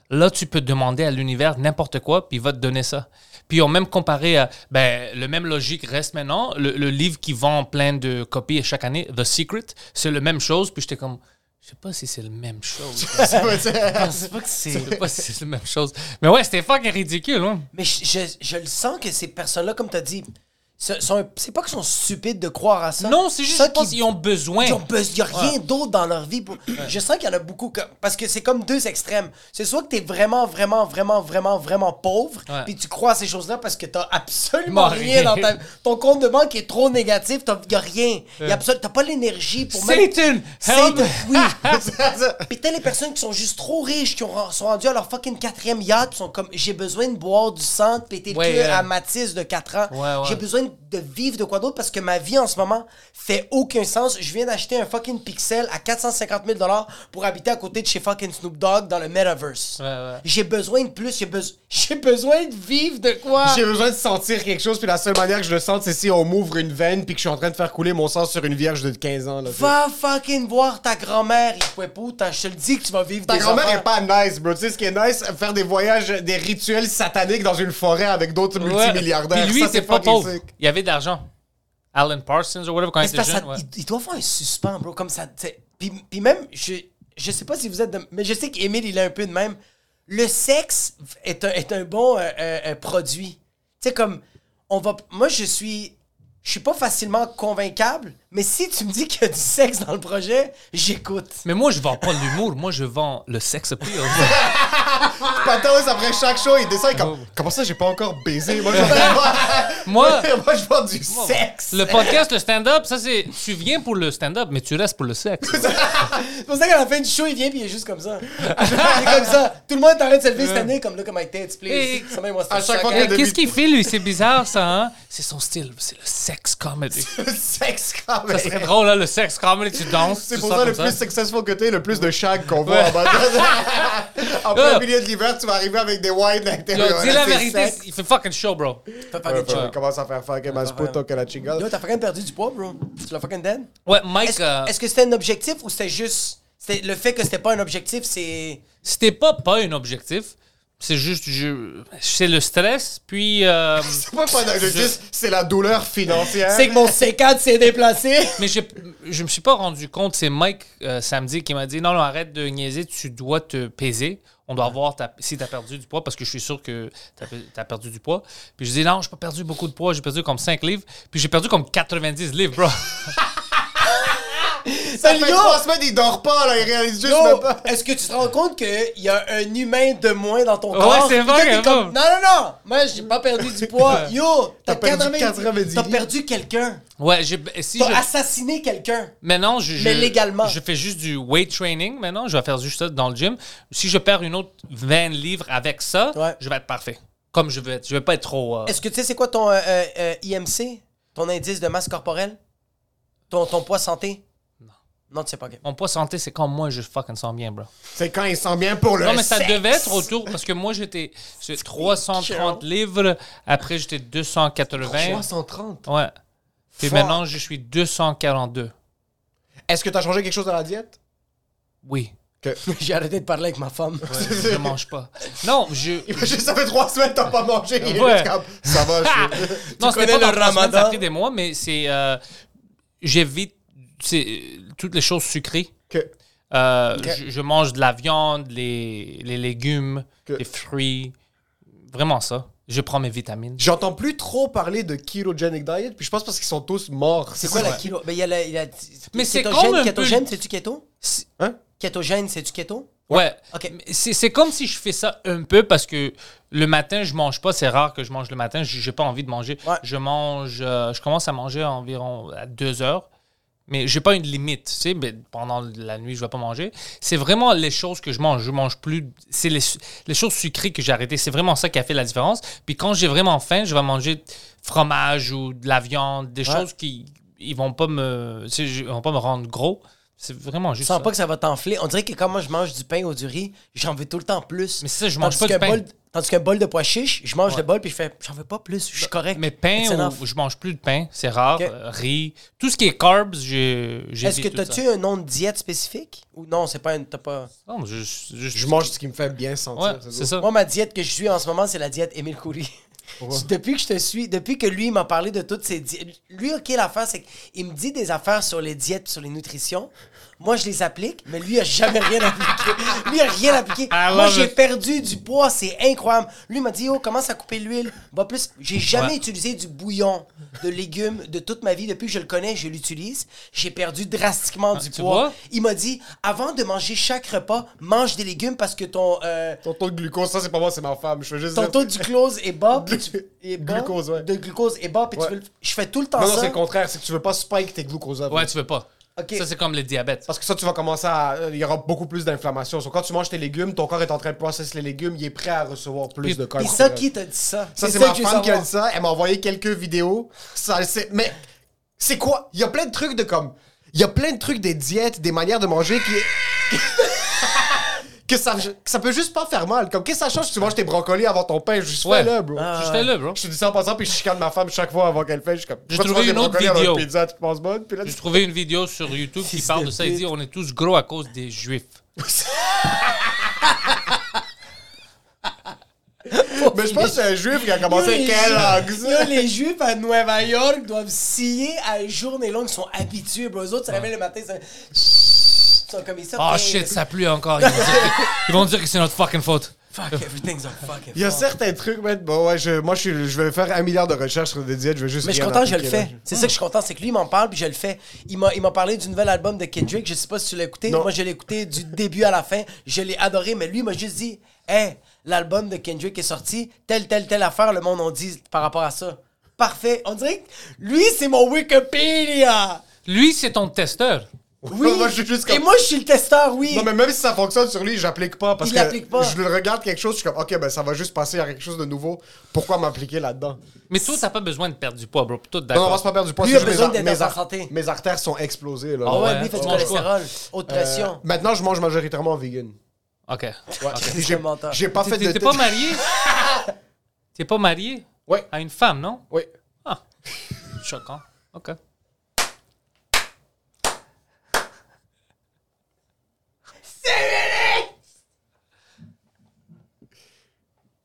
là, tu peux demander à l'univers n'importe quoi, puis il va te donner ça. Puis ils ont même comparé à... Ben, le même logique reste maintenant. Le, le livre qui vend plein de copies chaque année, The Secret, c'est la même chose. Puis j'étais comme... Je sais pas si c'est la même chose. Je sais pas que c'est... Je sais pas si c'est la même chose. Mais ouais, c'était fucking ridicule, hein? Mais je, je, je le sens que ces personnes-là, comme t'as dit, ce- sont- c'est pas qu'ils sont stupides de croire à ça. Non, c'est juste, qu'ils- qu'ils ont besoin. Ils ont besoin- Il n'y a rien d'autre dans leur vie. pour- Je sens qu'il y en a beaucoup. que- Parce que c'est comme deux extrêmes. C'est soit que tu es vraiment, vraiment, vraiment, vraiment, vraiment pauvre, puis tu crois à ces choses-là parce que tu absolument rien dans ta. Ton compte de banque est trop négatif, il n'y a rien. Tu n'as pas l'énergie pour même. Satan! Satan, oui. Puis t'as les personnes qui sont juste trop riches, qui ont, sont rendues à leur fucking quatrième yacht, qui sont comme j'ai besoin de boire du sang, de péter le Ouais, cul à Mathis de 4 ans. Ouais, ouais. J'ai besoin de de vivre de quoi d'autre parce que ma vie en ce moment fait aucun sens. Je viens d'acheter un fucking pixel à 450 000 pour habiter à côté de chez fucking Snoop Dogg dans le metaverse. Ouais, ouais. J'ai besoin de plus, j'ai besoin j'ai besoin de vivre de quoi? J'ai besoin de sentir quelque chose, puis la seule manière que je le sente, c'est si on m'ouvre une veine, puis que je suis en train de faire couler mon sang sur une vierge de 15 ans. Là. Va fucking voir ta grand-mère, pas. Je te le dis que tu vas vivre Ta des grand-mère est pas nice, bro. Tu sais ce qui est nice? Faire des voyages, des rituels sataniques dans une forêt avec d'autres Ouais. multimilliardaires. Puis lui, Ça, c'est pas pauvre. Il y avait de l'argent. Alan Parsons ou whatever quand il était jeune. ça- ouais. il, il doit faire un suspens, bro, comme ça. Puis, puis même, je, je sais pas si vous êtes de, Mais je sais qu'Émile, il est un peu de même. Le sexe est un, est un bon euh, euh, euh, produit. Tu sais, comme, on va. Moi, je suis. Je suis pas facilement convaincable, mais si tu me dis qu'il y a du sexe dans le projet, j'écoute. Mais moi, je vends pas l'humour. Moi, je vends le sex appeal. Patos, après chaque show, il descend et comme. Comment ça, j'ai pas encore baisé? Moi, je moi, moi, je vends du sexe. le podcast, le stand-up, ça, c'est. Tu viens pour le stand-up, mais tu restes pour le sexe. C'est pour ça qu'à la fin du show, il vient puis il est juste comme ça. il est comme ça. Tout le monde est en train de se lever cette année, comme là, comme my tits, please. Et- Somebody wants to à chaque fois Qu'est-ce qu'il fait, lui? C'est bizarre, ça, hein? C'est son style. C'est le sex comedy. sexe quand Ça serait drôle, là, le sex comedy, tu danses. C'est pour ça le plus successful que t'es, le plus de shag qu'on voit en bas. en plein milieu de l'hiver, tu vas arriver avec des wines à l'intérieur. dis la vérité, il fait fucking show, bro. Ouais, show. commence à faire fucking más puto que la chingada. Yo, t'as fucking perdu du poids, bro. Tu l'as fucking dead? Ouais, Mike, Est-ce euh, que c'était un objectif ou c'était juste. Le fait que c'était pas un objectif, c'est. c'était pas pas un objectif. C'est juste, je, c'est le stress, puis. euh, C'est pas pas d'objectif, c'est la douleur financière. C'est que mon C4 s'est déplacé. mais je, je me suis pas rendu compte. C'est Mike euh, samedi qui m'a dit non, non, arrête de niaiser, tu dois te peser. On doit voir ta- si tu as perdu du poids parce que je suis sûr que tu as, perdu du poids. Puis je dis non, j'ai pas perdu beaucoup de poids, j'ai perdu comme 5 livres. Puis j'ai perdu comme 90 livres, bro. Ça fait Yo! trois semaines, il dort pas, là, il réalise juste Yo, même pas. est-ce que tu te rends compte qu'il y a un humain de moins dans ton Ouais, corps? c'est vrai, comme, bon. Non, non, non! Moi, j'ai pas perdu du poids. Yo, t'as perdu 90 90 T'as livres. perdu quelqu'un. Ouais, j'ai, si T'as je, assassiné quelqu'un. Maintenant, je, Mais je- légalement. Je fais juste du weight training maintenant. Je vais faire juste ça dans le gym. Si je perds une autre 20 livres avec ça, Ouais. je vais être parfait. Comme je veux être. Je vais pas être trop. euh, Est-ce que tu sais c'est quoi ton euh, euh, IMC? Ton indice de masse corporelle? Ton, ton poids santé? Non. Tu sais pas. Mon poids santé, c'est quand moi, je fucking sens bien, bro. C'est quand il sent bien pour le non, mais ça sexe. devait être autour. Parce que moi, j'étais j'ai 330 livres. Après, j'étais 280. 330. Ouais. Puis Fuck. maintenant, je suis 242. Est-ce que t'as changé quelque chose dans la diète? Oui. Que... J'ai arrêté de parler avec ma femme. je mange pas. Non, je. Imagine, ça fait trois semaines que t'as pas mangé. Ouais. Ça va, je... non, c'était pas le dans trois semaines, Ça a ramadan? pris des mois, mais c'est. euh, J'évite toutes les choses sucrées. Euh, je, je mange de la viande, les, les légumes, les fruits. Vraiment ça. Je prends mes vitamines. J'entends plus trop parler de ketogenic diet, puis je pense parce qu'ils sont tous morts. C'est quoi la kilo? Ben, il y a la, il y a- Mais c'est comme un peu- Kétogène, c'est-tu keto? C'est- Hein? Kétogène, c'est-tu keto? Ouais. Ok. Mais C'est c'est comme si je fais ça un peu parce que le matin, je mange pas. C'est rare que je mange le matin. J'ai pas envie de manger. Ouais. Je mange. euh, je commence à manger environ à 2 heures. Mais j'ai pas une limite, tu sais, mais pendant la nuit, je vais pas manger. C'est vraiment les choses que je mange. Je mange plus. C'est les, les choses sucrées que j'ai arrêtées. C'est vraiment ça qui a fait la différence. Puis quand j'ai vraiment faim, je vais manger fromage ou de la viande, des Ouais. choses qui ils vont pas me, ils vont pas me rendre gros. C'est vraiment Je juste sens ça. pas que ça va t'enfler? On dirait que quand moi je mange du pain ou du riz, j'en veux tout le temps plus. Mais c'est ça, je mange Tandis pas du pain. bol- tandis qu'un bol de pois chiches, je mange le bol puis je fais, j'en veux pas plus, je suis correct. Mais pain, ou, je mange plus de pain, c'est rare. Ok. Euh, riz, tout ce qui est carbs, je Est-ce que t'as-tu un nom de diète spécifique? Ou non, c'est pas une. T'as pas. Non, je, je, Je mange ce qui me fait bien sentir. Ouais, c'est ça. Moi, ma diète que je suis en ce moment, c'est la diète Émile Coury. Depuis que je te suis, depuis que lui il m'a parlé de toutes ces diètes. Lui, ok, l'affaire, c'est qu'il me dit des affaires sur les diètes, sur les nutritions. Moi, je les applique, mais lui, il a jamais rien appliqué. Lui, il a rien appliqué. I Moi, j'ai perdu du poids, c'est incroyable. Lui m'a dit, oh, commence à couper l'huile? Va plus. J'ai jamais Ouais. utilisé du bouillon de légumes de toute ma vie. Depuis que je le connais, je l'utilise. J'ai perdu drastiquement du Ah, tu poids. Il m'a dit, avant de manger chaque repas, mange des légumes parce que ton. euh, Ton taux de glucose, ça c'est pas moi, c'est ma femme. Je juste ton taux de glucose est bas. puis tu- est bas, Glucose, ouais. De glucose est bas, puis tu Ouais. veux le- Je fais tout le temps Non, non, ça. c'est le contraire, c'est que tu veux pas spike tes glucoses. Ouais, tu veux pas. Ça, c'est comme le diabète. Parce que ça, tu vas commencer à. Il y aura beaucoup plus d'inflammation. So, quand tu manges tes légumes, ton corps est en train de processer les légumes, il est prêt à recevoir plus Puis- de Et cortisol. ça, qui t'a dit ça? Ça, c'est ma femme qui a dit ça. Elle m'a envoyé quelques vidéos. Ça, c'est... Mais c'est quoi? Il y a plein de trucs de comme. Il y a plein de trucs des diètes, des manières de manger qui. Que ça, que ça peut juste pas faire mal. Comme, qu'est-ce que ça change si tu manges tes brocolis avant ton pain? Juste Ouais. fais-le, bro. Ah. Juste fais-le, bro. Je te dis ça en passant, puis je chicane ma femme chaque fois avant qu'elle fait. Je suis comme. J'ai trouvé une autre vidéo. une pizza, tu te penses bonne? Puis là, J'ai trouvé une vidéo sur YouTube qui parle de ça. Il dit on est tous gros à cause des juifs. Mais je pense que c'est un juif qui a commencé les Kellogg's. Les Juifs à Nueva York doivent scier à journée longue. Ils sont habitués, bro. Eux autres se réveillent le matin, ils sont- ils sont comme ça. Oh shit, ça pue encore. Ils vont dire que, ils vont dire que c'est notre fucking faute. Fuck, everything's a fucking Il y a fault. certains trucs, man. Bon, ouais, je, moi, je, suis- je vais faire un milliard de recherches sur des diètes. Je vais juste. Mais je suis rien content, je le appliquer, fais. C'est ça que je suis content, c'est que lui, il m'en parle, puis je le fais. Il m'a, il m'a parlé du nouvel album de Kendrick. Je sais pas si tu l'as écouté. Non. Moi, je l'ai écouté du début à la fin. Je l'ai adoré, mais lui, il m'a juste dit Hey, l'album de Kendrick est sorti. Telle, telle, telle affaire, le monde en dit par rapport à ça. Parfait. On dirait que lui, c'est mon Wikipédia. Lui, c'est ton testeur. Oui. Moi, je suis juste comme- Et moi, je suis le testeur, oui. Non, mais même si ça fonctionne sur lui, j'applique pas parce Il que pas. je le regarde quelque chose, je suis comme, ok, ben ça va juste passer à quelque chose de nouveau. Pourquoi m'appliquer là-dedans? Mais toi, t'as pas besoin de perdre du poids, bro. Tout Non, non, on va d'accord. se pas perdre du poids. Lui, c'est il a juste besoin mes, d'être mes ar- santé. mes artères sont explosées. Là. Ah Ah ouais, lui, il fait du cholestérol. Haute Euh, pression. maintenant, je mange majoritairement vegan. Ok. Ouais. C'est J'ai j'ai pas fait T'es de. t'es pas marié? T'es pas marié? Ouais, à une femme, non? oui. Ah. Choquant. Ok.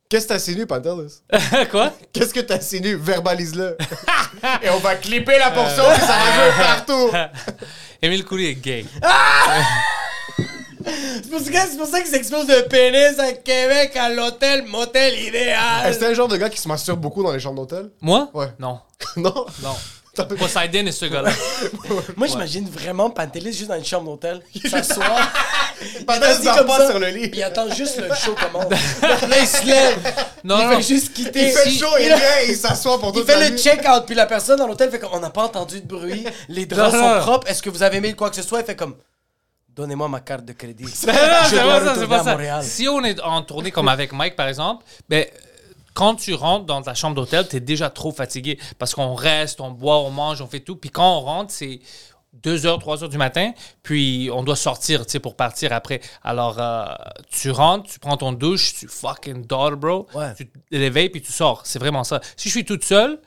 Qu'est-ce que t'insinues, Pantelis? Quoi? Qu'est-ce que t'insinues? Verbalise-le. Et on va clipper la portion, puis ça va jouer partout. Émile Coury est gay. C'est pour, ça- c'est pour ça qu'ils explosent de pénis à Québec à l'hôtel Motel Idéal. Est-ce que t'es un genre de gars qui se masturbe beaucoup dans les chambres d'hôtel? Moi? Ouais. Non. non? Non. Poseidon est ce gars-là. Moi, j'imagine vraiment Pantelis juste dans une chambre d'hôtel. S'assoit. Pantelis ça, sur le lit. puis Il attend juste le show commence. Là, il se lève. Non, il non. fait juste quitter. Il fait Si- chaud, il vient, il s'assoit pour Il toute fait la le check-out, puis la personne dans l'hôtel fait comme on n'a pas entendu de bruit, les draps Non, sont non. propres, est-ce que vous avez mis quoi que ce soit? Il fait comme donnez-moi ma carte de crédit. Non, c'est pas ça, c'est pas ça. Si on est en tournée comme avec Mike, par exemple, ben, quand tu rentres dans ta chambre d'hôtel, tu es déjà trop fatigué parce qu'on reste, on boit, on mange, on fait tout. Puis quand on rentre, c'est 2 heures, 3 heures du matin, puis on doit sortir, tu sais, pour partir après. Alors, euh, tu rentres, tu prends ton douche, tu fucking dors, bro. Ouais. Tu te réveilles, puis tu sors. C'est vraiment ça. Si je suis toute seule,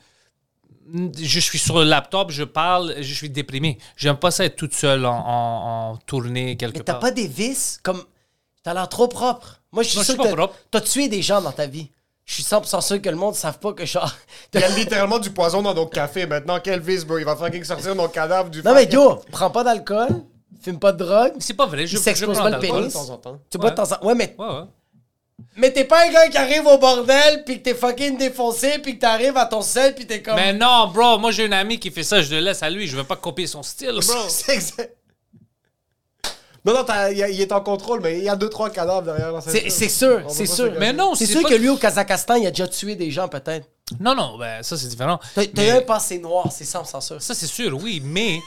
je suis sur le laptop, je parle, je suis déprimé. J'aime pas ça être toute seule en, en- en tournée quelque Mais t'as part. pas des vices? Comme t'as l'air trop propre. Moi, je suis Non, je sûr suis pas que propre. t'as tué des gens dans ta vie. Je suis 100% sûr que le monde ne savent pas que genre. Il y a littéralement du poison dans notre café. Maintenant, quel vice, bro? Il va fucking sortir mon cadavre du Non mais yo, prends pas d'alcool, fume pas de drogue. C'est pas vrai, je, je prends pas le pénis. De temps en temps. Tu bois de temps en Ouais, mais, Ouais, ouais. Mais t'es pas un gars qui arrive au bordel, puis que t'es fucking défoncé, puis que t'arrives à ton sel, puis t'es comme. Mais non, bro, moi j'ai un ami qui fait ça, je le laisse à lui, je veux pas copier son style, bro. C'est exact. Non, non, il est en contrôle, mais il y a deux, trois cadavres derrière la C'est c'est sûr, c'est sûr. Mais non, C'est c'est sûr pas- que lui au Kazakhstan, il a déjà tué des gens peut-être. Non, non, ben ça c'est différent. T'as Mais- un passé noir, c'est 100% sûr. Ça c'est sûr, oui, mais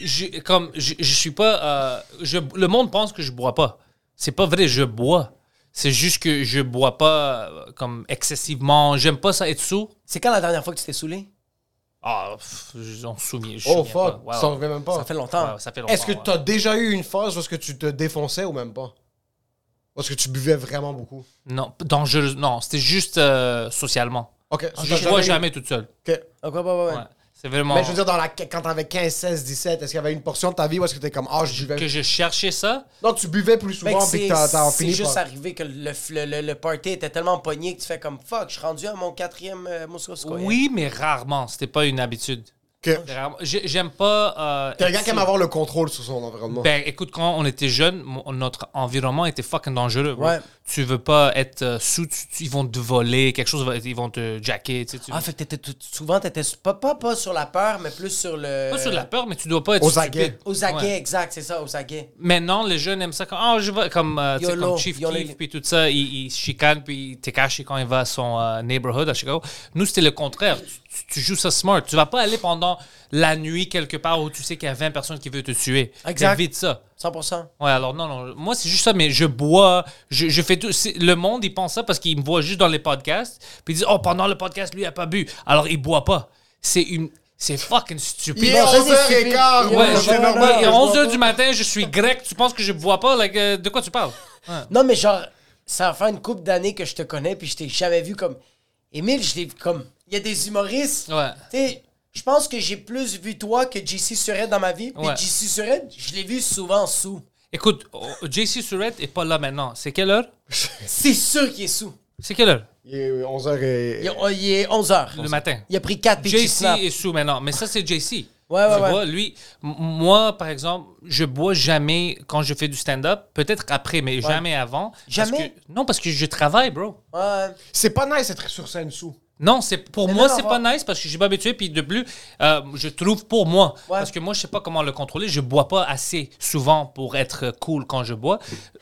je, comme je, je suis pas, euh, je, le monde pense que je bois pas. C'est pas vrai, je bois. C'est juste que je bois pas euh, comme excessivement. J'aime pas ça être sourd. C'est quand la dernière fois que tu t'es saoulé? Ah, pff, on se souvient. je Oh souviens fuck, pas. Ouais, ça en ouais. revient même pas. Ça fait longtemps. Ouais, ça fait longtemps. Est-ce que ouais. t'as déjà eu une phase où est-ce que tu te défonçais ou même pas? Ou est-ce que tu buvais vraiment beaucoup? Non, dangereux. Non, c'était juste euh, socialement. Ok. Je bois jamais toute seule. Ok. Ok, ouais, ouais, ouais. Ouais. C'est vraiment. Mais je veux dire, dans la, quand t'avais 15, 16, 17, est-ce qu'il y avait une portion de ta vie où est-ce que t'es comme, ah, je buvais? que je cherchais ça. Donc, tu buvais plus Fait souvent, puis que c'est t'as t'as c'est fini juste par... arrivé que le, le, le, le party était tellement pogné que tu fais comme fuck, je suis rendu à mon quatrième euh, Moscow Oui, mais rarement. C'était pas une habitude. J'aime pas. euh, T'es un gars qui aime avoir le contrôle sur son environnement. Ben, écoute, quand on était jeunes, mon- notre environnement était fucking dangereux. bro. Ouais. Tu veux pas être euh, sous, tu- tu- ils vont te voler, quelque chose, ils vont te jacker. Tu sais, tu- Ah, fait que souvent, t'étais pas, pas, pas sur la peur, mais plus sur le. Pas sur la peur, mais tu dois pas être Aux stupide. aguets. Aux aguets, Ouais. exact, c'est ça, aux aguets. Maintenant, les jeunes aiment ça comme, ah, je vais, comme, euh, tu sais, YOLO, comme Chief YOLO. Keef, puis tout ça, il, il se chicane, puis il t'est caché quand il va à son euh, neighborhood à Chicago. Nous, c'était le contraire. Tu, tu, tu joues ça smart. Tu vas pas aller pendant la nuit quelque part où tu sais qu'il y a 20 personnes qui veulent te tuer. Exact. Évite ça. 100%. Ouais, alors non, non. Moi, c'est juste ça, mais je bois, je, je fais tout. Le monde, il pense ça parce qu'il me voit juste dans les podcasts. Puis ils disent, oh, pendant le podcast, lui, il a pas bu. Alors, il boit pas. C'est une. C'est fucking stupide. Il est Non, ça, c'est 11h15. stupide. Ouais, Non, je, non, non, mais non, à je 11h bois du matin, je suis grec. Tu penses que je bois pas? Like, euh, de quoi tu parles? Ouais. Non, mais genre, ça va faire une couple d'années que je te connais, puis je t'ai jamais vu comme. Émile, je l'ai vu comme. Il y a des humoristes. Ouais. Tu sais, je pense que j'ai plus vu toi que JC Surette dans ma vie. Puis Ouais. JC Surette, je l'ai vu souvent sous. Écoute, oh, JC Surette est pas là maintenant. C'est quelle heure? C'est sûr qu'il est sous. C'est quelle heure? Il est 11h et... Il, est- il est 11h. Le matin. Il a pris 4 pitchy JC est sous maintenant, mais ça c'est JC. Ouais, ouais, Tu ouais. vois, lui, m- moi par exemple, je bois jamais quand je fais du stand-up, peut-être après, mais jamais avant. Parce Jamais? que- non, parce que je travaille, bro. Ouais. C'est pas nice d'être sur scène sous. Non, c'est pour Mais moi c'est pas nice parce que je suis pas habitué puis de plus euh, je trouve pour moi Ouais. parce que moi je sais pas comment le contrôler, je bois pas assez souvent pour être cool quand je bois.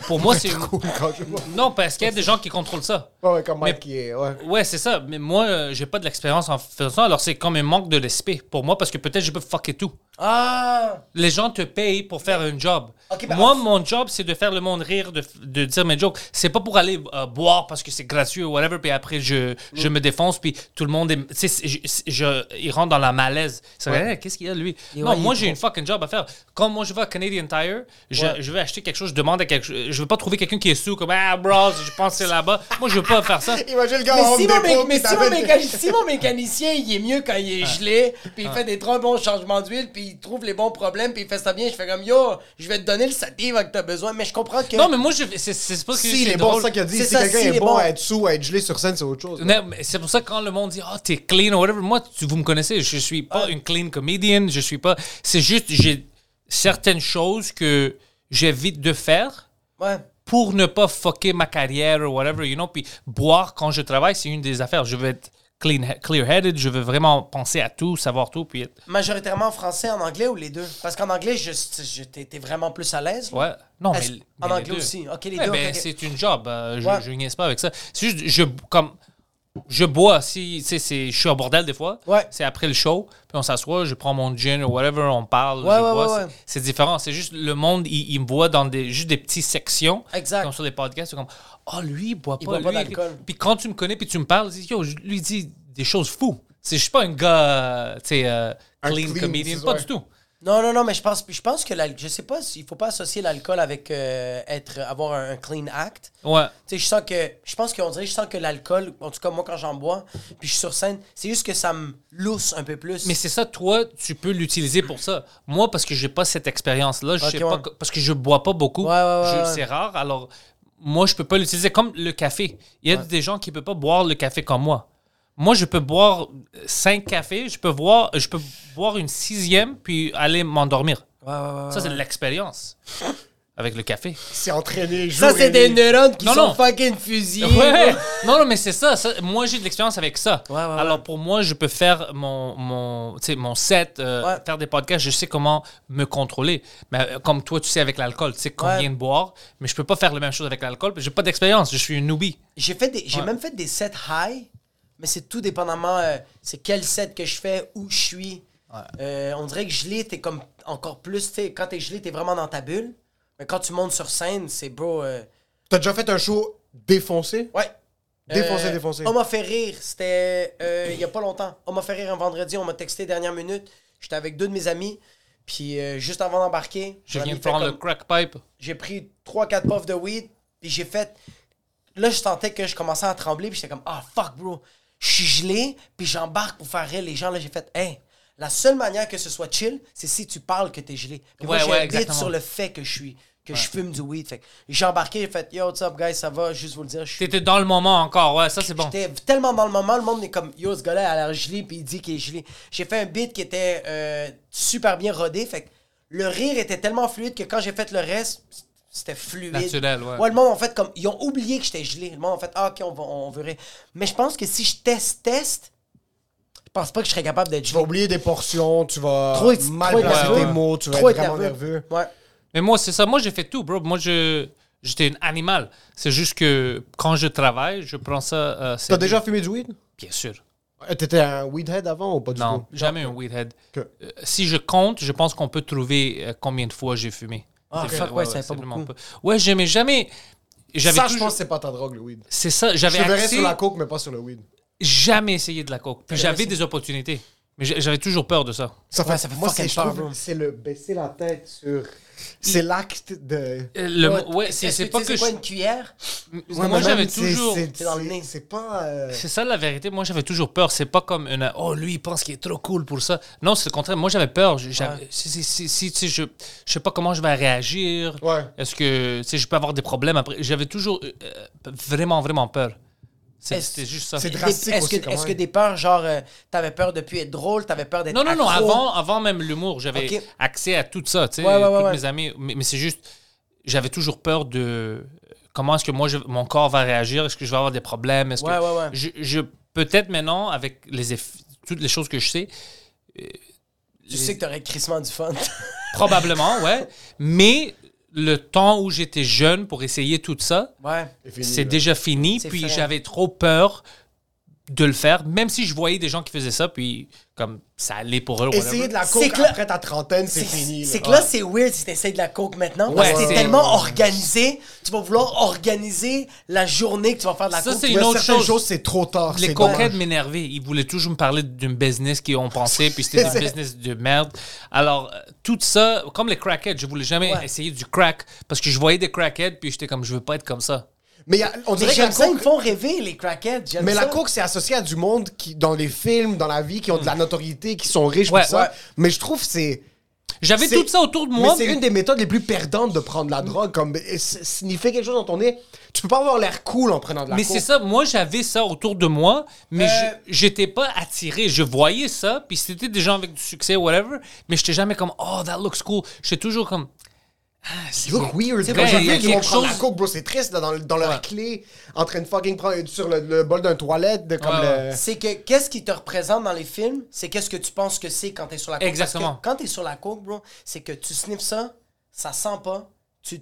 Pour moi c'est une- Quand je vois. non parce qu'il y a des gens qui contrôlent ça. Ouais, comme Mais- qui est... Ouais. Ouais, c'est ça. Mais moi, euh, j'ai pas de l'expérience en faisant ça. Alors, c'est comme un manque de respect pour moi parce que peut-être je peux fucker tout. Ah! Les gens te payent pour faire un job. Ben, moi, mon job, c'est de faire le monde rire, de, de dire mes jokes. C'est pas pour aller euh, boire parce que c'est gratuit ou whatever, puis après, je, je me défonce, puis tout le monde est. tu sais, c'est- je, je- il rentre dans la malaise. C'est vrai, Hey, qu'est-ce qu'il y a, lui? Et Non, ouais, moi, j'ai une fucking job à faire. Quand moi, je vais à Canadian Tire, je, Ouais. je vais acheter quelque chose, je demande à quelque chose. Je veux pas trouver quelqu'un qui est sous, comme Ah, bro, je pense que c'est là-bas. moi, je veux pas faire ça. Imagine le gars Mais, en si mon, mais si, si mécanicien, il est mieux quand il est gelé, puis il fait des très bons changements d'huile, puis il trouve les bons problèmes, puis il fait ça bien, je fais comme yo, je vais te donner le sativa que t'as besoin, mais je comprends que. Non, mais moi, je, c'est, c'est pas que Si, c'est est bon, ça qu'il a dit. Si quelqu'un est bon à être sous, à être gelé sur scène, c'est autre chose. Non, mais c'est pour ça que quand le monde dit oh t'es clean ou whatever, moi tu, vous me connaissez, je suis pas une clean comedian, je suis pas. C'est juste j'ai certaines choses que j'évite de faire Ouais. pour ne pas fucker ma carrière ou whatever, you know. Puis boire quand je travaille, c'est une des affaires. Je veux être clean, clear-headed, je veux vraiment penser à tout, savoir tout, puis être- Majoritairement en français, en anglais ou les deux? Parce qu'en anglais, je, je- t'es vraiment plus à l'aise. Ouais. Non, mais, en anglais aussi? Ok, les Ouais, deux. ben, c'est une job. euh, je, Ouais. je niaise pas avec ça. C'est juste, je, comme, je bois. Si, c'est- je suis au bordel des fois. Ouais. C'est après le show. Puis on s'assoit, je prends mon gin ou whatever, on parle. Ouais, je ouais, bois, c'est- différent. C'est juste le monde, il, il me voit dans des, juste des petites sections. Exact. Comme sur les podcasts. C'est comme, oh, lui, il boit Il pas. boit pas d'alcool. Puis quand tu me connais, puis tu me parles, yo, je lui dis des choses fous. C'est- Je suis pas un gars, tu sais, euh, clean, clean, comedian. c'est Pas du tout. Non, non, non, mais je pense, je pense que l'al- je sais pas, il faut pas associer l'alcool avec euh, être, avoir un, un clean act. Ouais. Tu sais, je sens que, je pense qu'on dirait, je sens que l'alcool, en tout cas moi quand j'en bois, puis je suis sur scène, c'est juste que ça me lousse un peu plus. Mais c'est ça, toi, tu peux l'utiliser pour ça. Moi, parce que j'ai pas cette expérience-là, je sais ouais. pas, parce que je bois pas beaucoup, Ouais, ouais. c'est rare. Alors, moi, je peux pas l'utiliser comme le café. Il y a des gens qui peuvent pas boire le café comme moi. Moi, je peux boire cinq cafés, je peux boire, je peux boire une sixième puis aller m'endormir. Ouais, ouais, ouais, Ça, c'est ouais. de l'expérience avec le café. C'est entraîné jour Ça, c'est des neurones qui Non, sont non. fucking fusillés. Ouais. non, non, mais c'est ça, ça. Moi, j'ai de l'expérience avec ça. Ouais, ouais, ouais. Alors, pour moi, je peux faire mon, mon, tu sais, mon set, euh, Ouais. faire des podcasts, je sais comment me contrôler. Mais euh, comme toi, tu sais avec l'alcool, tu sais combien Ouais. de boire, mais je peux pas faire la même chose avec l'alcool. J'ai pas d'expérience, je suis une newbie. J'ai fait des, j'ai Ouais. même fait des sets high, mais c'est tout dépendamment, euh, c'est quel set que je fais, où je suis. Euh, on dirait que gelé, t'es comme encore plus, tu quand t'es gelé, t'es vraiment dans ta bulle. Mais quand tu montes sur scène, c'est bro. euh, T'as déjà fait un show défoncé? Ouais. Défoncé, Euh, défoncé. On m'a fait rire. C'était euh, il y a pas longtemps. On m'a fait rire un vendredi. On m'a texté dernière minute. J'étais avec deux de mes amis. Puis euh, juste avant d'embarquer, Je j'en ai viens de fait prendre le comme- crack pipe. j'ai pris 3-4 puffs de weed. Puis j'ai fait. Là, je sentais que je commençais à trembler. Puis j'étais comme, ah fuck, bro. Je suis gelé. Puis j'embarque pour faire rire les gens. Là, j'ai fait, hey. La seule manière que ce soit chill, c'est si tu parles que t'es gelé. Puis moi, Ouais, j'ai bit exactement. sur le fait que je suis, que je fume du weed. Fait j'ai embarqué, j'ai fait, yo, what's up, guys, ça va, juste vous le dire. T'étais dans le moment encore, ouais, ça c'est bon. J'étais tellement dans le moment, le monde est comme Yo, ce gars-là a l'air gelé, puis il dit qu'il est gelé. J'ai fait un beat qui était euh, super bien rodé, fait que le rire était tellement fluide que quand j'ai fait le reste, c'était fluide. Naturel, ouais. le monde, en fait, comme, ils ont oublié que j'étais gelé. Le monde, en fait, ah, ok, on, va, on veut rire. Mais je pense que si je teste, teste, je pense pas que je serais capable d'être Tu vas gelé. oublier des portions, tu vas Trop ex- mal trop placer nerveux. tes mots, tu vas Trop être vraiment nerveux. Ouais. Mais moi, c'est ça. Moi, j'ai fait tout, bro. Moi, je j'étais un animal. C'est juste que quand je travaille, je prends ça. euh, T'as sérieux. déjà fumé du weed? Bien sûr. Euh, T'étais un weedhead avant ou pas du Non, tout? jamais un weedhead. Que- Euh, si je compte, je pense qu'on peut trouver euh, combien de fois j'ai fumé. Ah, C'est- fuck, ouais, ça fait pas beaucoup. peu. Ouais, j'aimais jamais. J'avais Ça, je toujours- pense que c'est pas ta drogue, le weed. C'est ça, Je j'avais verrais accès- sur la coke, mais pas sur le weed. jamais essayé de la coke. Puis J'avais des opportunités, mais j'avais toujours peur de ça. Ça Ouais, ça fait moi, fucking c'est, je trouve, peur, bro. c'est le baisser la tête sur. C'est l'acte de. Euh, le- Ouais, ouais, c'est pas que c'est quoi je- une cuillère? moi j'avais toujours. C'est, dans le nez. C'est pas. euh, C'est ça la vérité. Moi, j'avais toujours peur. C'est pas comme une. Oh, lui, il pense qu'il est trop cool pour ça. Non, c'est le contraire. Moi, j'avais peur. Ouais. Je, je sais pas comment je vais réagir. Ouais. Est-ce que je peux avoir des problèmes après? J'avais toujours euh, euh, vraiment, vraiment peur. C'était juste ça. c'est drastique Est-ce que, est-ce que des peurs, genre, euh, t'avais peur depuis être drôle, t'avais peur d'être Non, non, non. accro? Avant, avant même l'humour, j'avais accès à tout ça. Tu sais, Ouais, ouais, mes amis. Mais, mais c'est juste. J'avais toujours peur de. Comment est-ce que moi, je- mon corps va réagir? Est-ce que je vais avoir des problèmes? Est-ce que je, je- peut-être maintenant avec les eff- toutes les choses que je sais Tu sais que t'aurais crissement du fun. probablement ouais mais le temps où j'étais jeune pour essayer tout ça ouais. c'est déjà fini puis j'avais trop peur de le faire même si je voyais des gens qui faisaient ça puis comme ça allait pour eux Essayer whatever. de la C'est coke que là- après ta trentaine, c'est fini. C'est que là, c'est weird si t'essayes de la coke maintenant. parce Ouais, que t'es c'est- tellement organisé, tu vas vouloir organiser la journée que tu vas faire de la Ça, coke. c'est Ouais, une autre chose. c'est trop tard. les c'est coquettes m'énervaient. Ils voulaient toujours me parler d'une business qu'ils ont pensé, puis c'était C'est- une business de merde. Alors, euh, tout ça, comme les crackheads, je voulais jamais Ouais. essayer du crack parce que je voyais des crackheads, puis j'étais comme, je veux pas être comme ça. Mais il y a- on Mais dirait que la ça, ils me font rêver, les crackheads. Mais la coke, c'est associé à du monde qui, dans les films, dans la vie, qui ont de la notoriété, qui sont riches, Ouais, tout ça. ouais. Mais je trouve que c'est. J'avais tout ça autour de Mais moi. c'est une des méthodes les plus perdantes de prendre la drogue. Comme s- signifier quelque chose dans ton nez. Tu peux pas avoir l'air cool en prenant de la Mais c'est ça, moi j'avais ça autour de moi, mais Euh, je- j'étais pas attiré. Je voyais ça, puis c'était des gens avec du succès, whatever, mais j'étais jamais comme, oh, that looks cool. J'étais toujours comme, ah, c'est look weird. C'est Quand j'ai vu qu'ils vont prendre la coke, bro, c'est triste là, dans, dans leur Ouais. clé, en train de fucking prendre sur le, le bol d'un toilette, de comme Ouais, le- C'est que qu'est-ce qui te représente dans les films, c'est qu'est-ce que tu penses que c'est quand t'es sur la coke. Exactement. Parce que quand t'es sur la coke, bro, c'est que tu sniffes ça, ça sent pas, tu.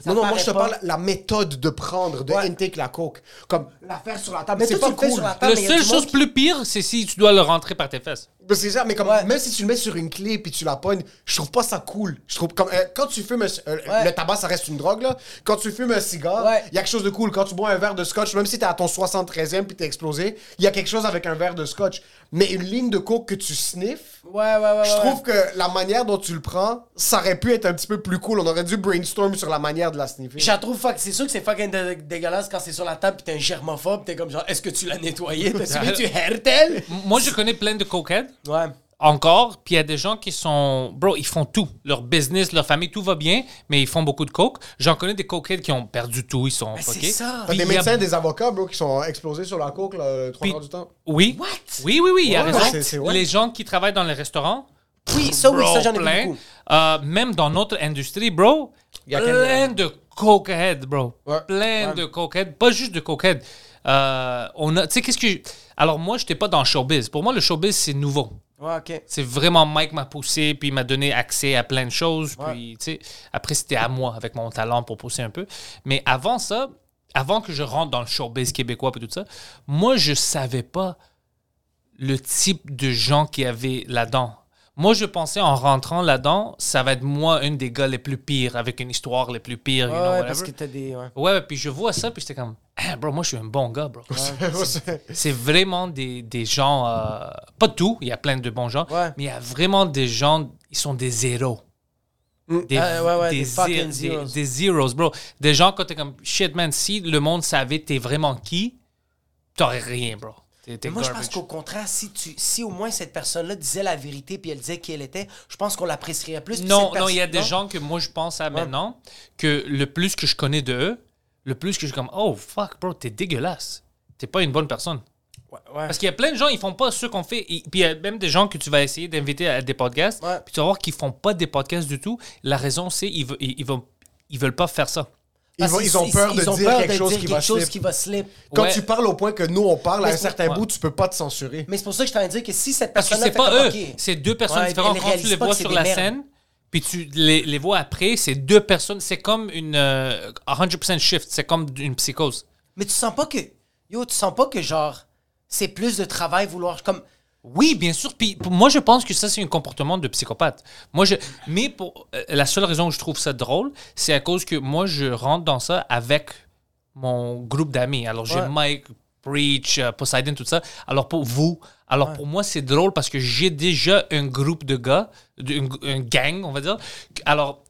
Ça Non, non, moi je te pas. parle la méthode de prendre, de Ouais. intake la coke. Comme la faire sur la table, Mais c'est pas cool. sur la table. Seule chose qui- plus pire, c'est si tu dois le rentrer par tes fesses. C'est ça, mais comme Ouais. même si tu le mets sur une clé puis tu la pognes, je trouve pas ça cool. Je trouve comme euh, quand tu fumes un- euh, Ouais. le tabac ça reste une drogue là. Quand tu fumes un cigare, il Ouais. y a quelque chose de cool. Quand tu bois un verre de scotch, même si t'es à ton 73e puis t'es explosé, il y a quelque chose avec un verre de scotch. Mais une ligne de coke que tu sniffes, Ouais, ouais, ouais. je ouais. trouve que la manière dont tu le prends, ça aurait pu être un petit peu plus cool. On aurait dû brainstorm sur la manière de la sniffer. Je la trouve fuck. C'est sûr que c'est fucking dé- dégueulasse quand c'est sur la table pis t'es un germophobe, t'es comme genre, est-ce que tu l'as nettoyé? T'as mis du Hertel? Moi, je connais plein de cokeheads. Ouais. Encore, puis il y a des gens qui sont... Bro, ils font tout. Leur business, leur famille, tout va bien, mais ils font beaucoup de coke. J'en connais des cokeheads qui ont perdu tout, ils sont Mais c'est ça. T'as des il y a- médecins, des avocats, bro, qui sont explosés sur la coke là, trois Puis- quarts du temps. Oui. What? Oui, oui, oui, il y a Ouais, raison. c'est- c'est- ouais. Les gens qui travaillent dans les restaurants, Oui, ça, oui, bro, ça, j'en ai vu plein. beaucoup. Euh, même dans notre industrie, bro, y a plein de cokeheads, bro. Ouais. Plein Ouais. de cokeheads. Pas juste de cokeheads. Euh, on a... Tu sais, qu'est-ce que... Alors, moi, j'étais pas dans le showbiz. Pour moi, le showbiz, c'est nouveau. Ouais. C'est vraiment Mike m'a poussé, puis il m'a donné accès à plein de choses. Ouais. Puis, tu sais, après, c'était à moi, avec mon talent, pour pousser un peu. Mais avant ça, avant que je rentre dans le showbiz québécois et tout ça, moi, je savais pas le type de gens qui avaient là-dedans. Moi, je pensais en rentrant là-dedans, ça va être moi, une des gars les plus pires, avec une histoire les plus pires, you Ouais, know, ouais, whatever. parce que t'as des. Ouais. Ouais, puis je vois ça, puis j'étais comme, ah, bro, moi, je suis un bon gars, bro. C'est vraiment des, des gens, euh, pas tout, il y a plein de bons gens, Ouais. mais il y a vraiment des gens, ils sont des zéros. Des, ouais, des fucking des- zeros. des zeros, bro. Des gens, quand t'es comme, shit, man, si le monde savait t'es vraiment qui, t'aurais rien, bro. Moi, je pense qu'au contraire, si, tu, si au moins cette personne-là disait la vérité puis elle disait qui elle était, je pense qu'on l'apprécierait plus. Non, non, il y a des gens que moi, je pense à maintenant, que le plus que je connais de eux, le plus que je suis comme, oh, fuck, bro, t'es dégueulasse. T'es pas une bonne personne. Ouais, ouais. Parce qu'il y a plein de gens, ils font pas ce qu'on fait. Et- puis il y a même des gens que tu vas essayer d'inviter à des podcasts. Puis tu vas voir qu'ils font pas des podcasts du tout. La raison, c'est ils, ils ils veulent pas faire ça. Ils, vont- ont peur de ils ont dire peur quelque de chose dire qui quelque va chose slip. qui va slip. Quand Ouais. tu parles au point que nous on parle à un certain ouais. bout, tu peux pas te censurer. Mais c'est pour ça que je t'en dire que si cette Parce que personne-là. c'est pas eux. C'est deux personnes Ouais, différentes. Quand tu les vois sur la merdes. scène, puis tu les, les vois après, c'est deux personnes. C'est comme une euh, 100% shift. C'est comme une psychose. Mais tu sens pas que. Yo, tu sens pas que genre. c'est plus de travail vouloir comme Oui, bien sûr. Puis pour moi, je pense que ça, c'est un comportement de psychopathe. Moi, je... Mais pour euh, la seule raison que je trouve ça drôle, c'est à cause que moi, je rentre dans ça avec mon groupe d'amis. Alors, j'ai Ouais. Mike, Preach, euh, Poseidon, tout ça. Alors, pour vous, alors pour moi, c'est drôle parce que j'ai déjà un groupe de gars, un, un gang, on va dire. Alors,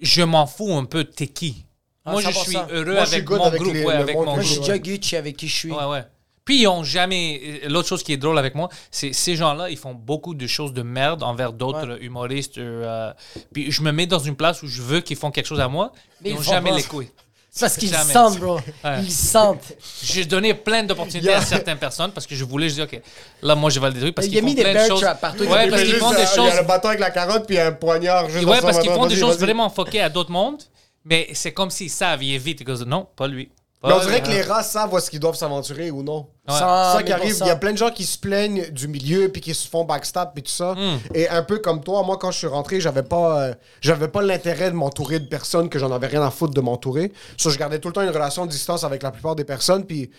je m'en fous un peu, t'es qui? Ah, moi, je 100%. suis heureux Moi, avec mon avec groupe, les- ouais, avec mon que moi je groupe. déjà Gucci avec qui je suis. Ouais, ouais. Puis ils ont jamais. L'autre chose qui est drôle avec moi, c'est ces gens-là, ils font beaucoup de choses de merde envers d'autres humoristes. euh, puis je me mets dans une place où je veux qu'ils font quelque chose à moi, Mais ils n'ont jamais les couilles. C'est parce qu'ils sentent, bro. Ouais. Ils sentent. J'ai donné plein d'opportunités à certaines personnes parce que je voulais, je dis, OK, là, moi, je vais le détruire parce Il qu'ils a mis font des plein de choses. partout. Ouais, Il parce a qu'ils Juste, font des euh, Il y a le bâton avec la carotte puis un poignard juste Ouais, parce qu'ils font des choses vraiment fuckées à d'autres mondes, mais c'est comme s'ils savent, ils évitent. Ils disent, non, pas lui. Mais on dirait que les rats savent où est-ce qu'ils doivent s'aventurer ou non. Ouais. C'est ça qui 100 arrive. Il y a plein de gens qui se plaignent du milieu puis qui se font backstab puis tout ça. Hmm. Et un peu comme toi, moi quand je suis rentré, j'avais pas euh, j'avais pas l'intérêt de m'entourer de personnes que j'en avais rien à foutre de m'entourer. So, je gardais tout le temps une relation de distance avec la plupart des personnes puis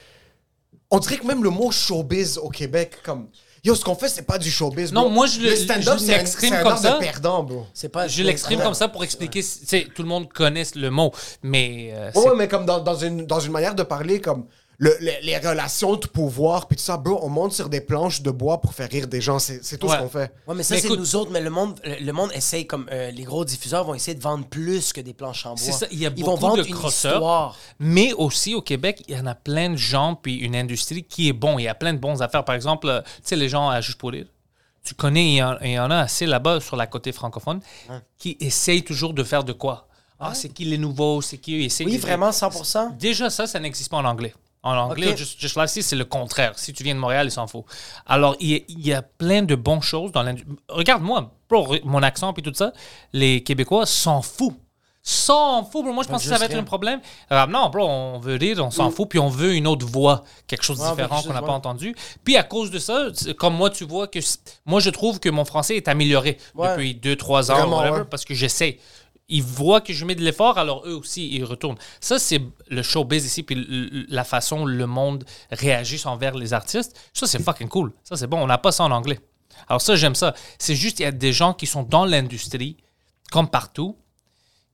on dirait que même le mot showbiz au Québec comme Yo, ce qu'on fait, c'est pas du showbiz. Non, bro. moi, je le- stand-up, c'est l'exprime comme art ça. de perdant, bro. C'est pas. Je l'exprime comme ça pour expliquer. Tu sais, tout le monde connaît le mot, mais. euh, ouais, mais comme dans, dans une, dans une manière de parler, comme le- les, les relations de pouvoir, puis tout ça, bro, on monte sur des planches de bois pour faire rire des gens. C'est c'est tout Ouais. ce qu'on fait. Ouais, mais ça, Mais c'est écoute- nous autres. Mais le monde, le, le monde essaye, comme euh, les gros diffuseurs vont essayer de vendre plus que des planches en bois. C'est ça, il y a Ils vont beaucoup vendre de une histoire. Mais aussi au Québec, il y en a plein de gens puis une industrie qui est bon. Il y a plein de bonnes affaires. Par exemple, euh, tu sais, les gens à Juste pour rire. Tu connais, il y, en, il y en a assez là-bas sur la côté francophone qui essayent toujours de faire de quoi. Ah, c'est qui les nouveaux, c'est qui? Eux essayent Oui, de- vraiment, 100%. Déjà, ça, ça n'existe pas en anglais. En anglais, Ok. Just, Just Live, c'est le contraire. Si tu viens de Montréal, ils s'en foutent. Alors, il y, a, il y a plein de bonnes choses dans l'industrie. Regarde-moi, mon accent et tout ça, les Québécois s'en foutent. S'en bro. Moi, je pense que ça va être un problème. Alors, non, bro, on veut rire, on s'en fout, puis on veut une autre voix, quelque chose de Ouais, on veut différent qu'on n'a pas entendu. Puis à cause de ça, comme moi, tu vois que moi, je trouve que mon français est amélioré Ouais. depuis 2-3 ans, Vraiment, whatever, ouais. parce que j'essaie. Ils voient que je mets de l'effort, alors eux aussi, ils retournent. Ça, c'est le showbiz ici, puis la façon le monde réagit envers les artistes. Ça, c'est fucking cool. Ça, c'est bon. On n'a pas ça en anglais. Alors ça, j'aime ça. C'est juste, il y a des gens qui sont dans l'industrie, comme partout,